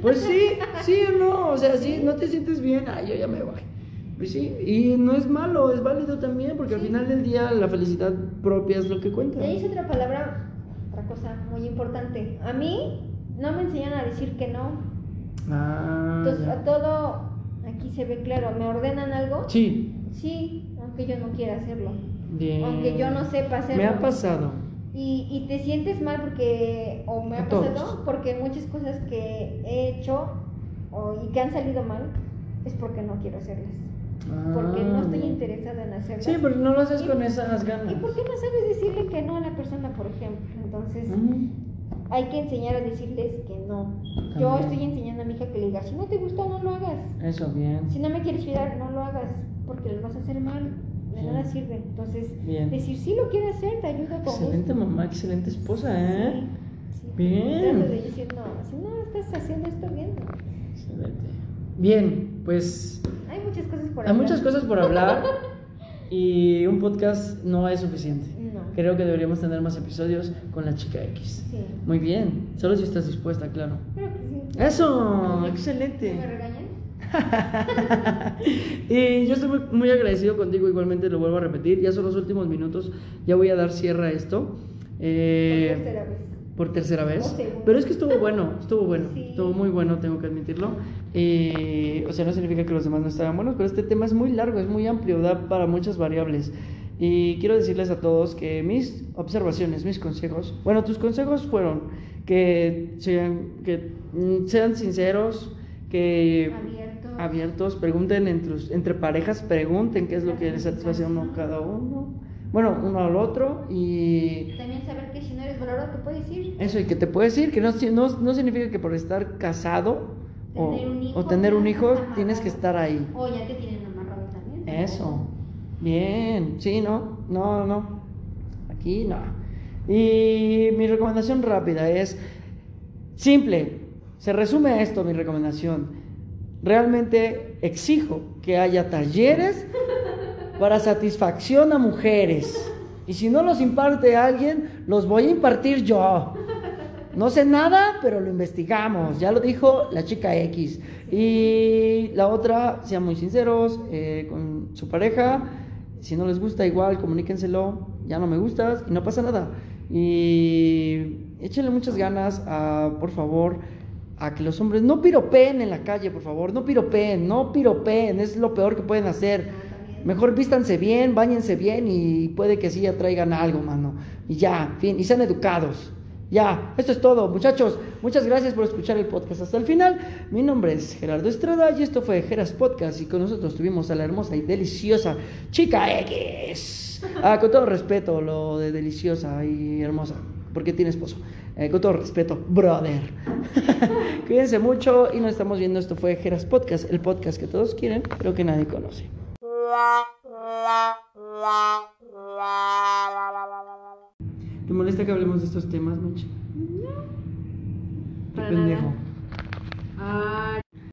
Pues sí, sí o no. O sea, si no te sientes bien, ay, yo ya me voy. Pues sí, y no es malo, es válido también, porque al final del día la felicidad propia es lo que cuenta. y ahí es otra palabra, otra cosa muy importante. A mí no me enseñan a decir que no. Ah, Entonces, ya. a todo, aquí se ve claro, me ordenan algo, Sí, sí, aunque yo no quiera hacerlo. bien. Aunque yo no sepa hacerlo. Me ha pasado. Y, y te sientes mal porque, o me ha todos. pasado, porque muchas cosas que he hecho o, y que han salido mal es porque no quiero hacerlas. Porque no Ah, estoy bien. interesada en hacerlas. Sí, porque no lo haces Y- con esas ganas. ¿Y por qué no sabes decirle que no a la persona, por ejemplo? Entonces, Mm, hay que enseñar a decirles que no. Yo También. estoy enseñando a mi hija que le diga, si no te gusta, no lo hagas. Eso, bien. Si no me quieres cuidar, no lo hagas, porque lo vas a hacer mal. De Sí. nada sirve. Entonces, Bien. decir, sí lo quiero hacer, te ayudo con Excelente gusto. mamá, excelente esposa, ¿eh? Sí. Bien. De decir, no, si no estás haciendo esto bien. Excelente. Bien, pues hay muchas cosas por hay muchas cosas por hablar y un podcast no es suficiente. No. Creo que deberíamos tener más episodios con la chica X. Sí. Muy bien, solo si estás dispuesta, claro. Creo que sí. Eso, ¿Me excelente. regañan? y yo estoy muy, muy agradecido contigo, igualmente lo vuelvo a repetir. Ya son los últimos minutos, ya voy a dar cierre a esto. Eh, Por tercera vez. por tercera vez. O segunda. Pero es que estuvo bueno, estuvo bueno, Sí. estuvo muy bueno, tengo que admitirlo. Eh, o sea, no significa que los demás no estaban buenos, pero este tema es muy largo, es muy amplio, da para muchas variables. Y quiero decirles a todos que mis observaciones, mis consejos, bueno, tus consejos fueron que sean, que sean sinceros, que Abiertos. abiertos, pregunten entre, entre parejas, pregunten qué es lo que les satisface a uno cada uno, bueno, uno al otro y También saber que si no eres valorado, te puedes ir. eso, y que te puedes decir que no, no, no significa que por estar casado o, Tener un hijo, o tener un hijo tienes que estar ahí. O ya te tienen amarrado también. Eso. Bien. Sí, no. No, no. Aquí no. Y mi recomendación rápida es simple. Se resume a esto mi recomendación. Realmente exijo que haya talleres para satisfacción a mujeres. Y si no los imparte alguien, los voy a impartir yo. No sé nada, pero lo investigamos. Ya lo dijo la chica X. Y la otra, sean muy sinceros eh, con su pareja. Si no les gusta, igual comuníquenselo. Ya no me gustas y no pasa nada. Y échenle muchas ganas a, por favor, a que los hombres no piropeen en la calle, por favor. No piropeen, no piropeen. Es lo peor que pueden hacer. Mejor vístanse bien, bañense bien y puede que sí atraigan algo, mano. Y ya, fin, y sean educados. Ya, esto es todo, muchachos. Muchas gracias por escuchar el podcast hasta el final. Mi nombre es Gerardo Estrada y esto fue Geras Podcast. Y con nosotros tuvimos a la hermosa y deliciosa Chica X. Ah, con todo respeto, lo de deliciosa y hermosa, porque tiene esposo. Eh, con todo respeto, brother. Cuídense mucho y nos estamos viendo. Esto fue Geras Podcast, el podcast que todos quieren, pero que nadie conoce. ¿Te molesta que hablemos de estos temas, Mitch? No. Qué pendejo. Ah,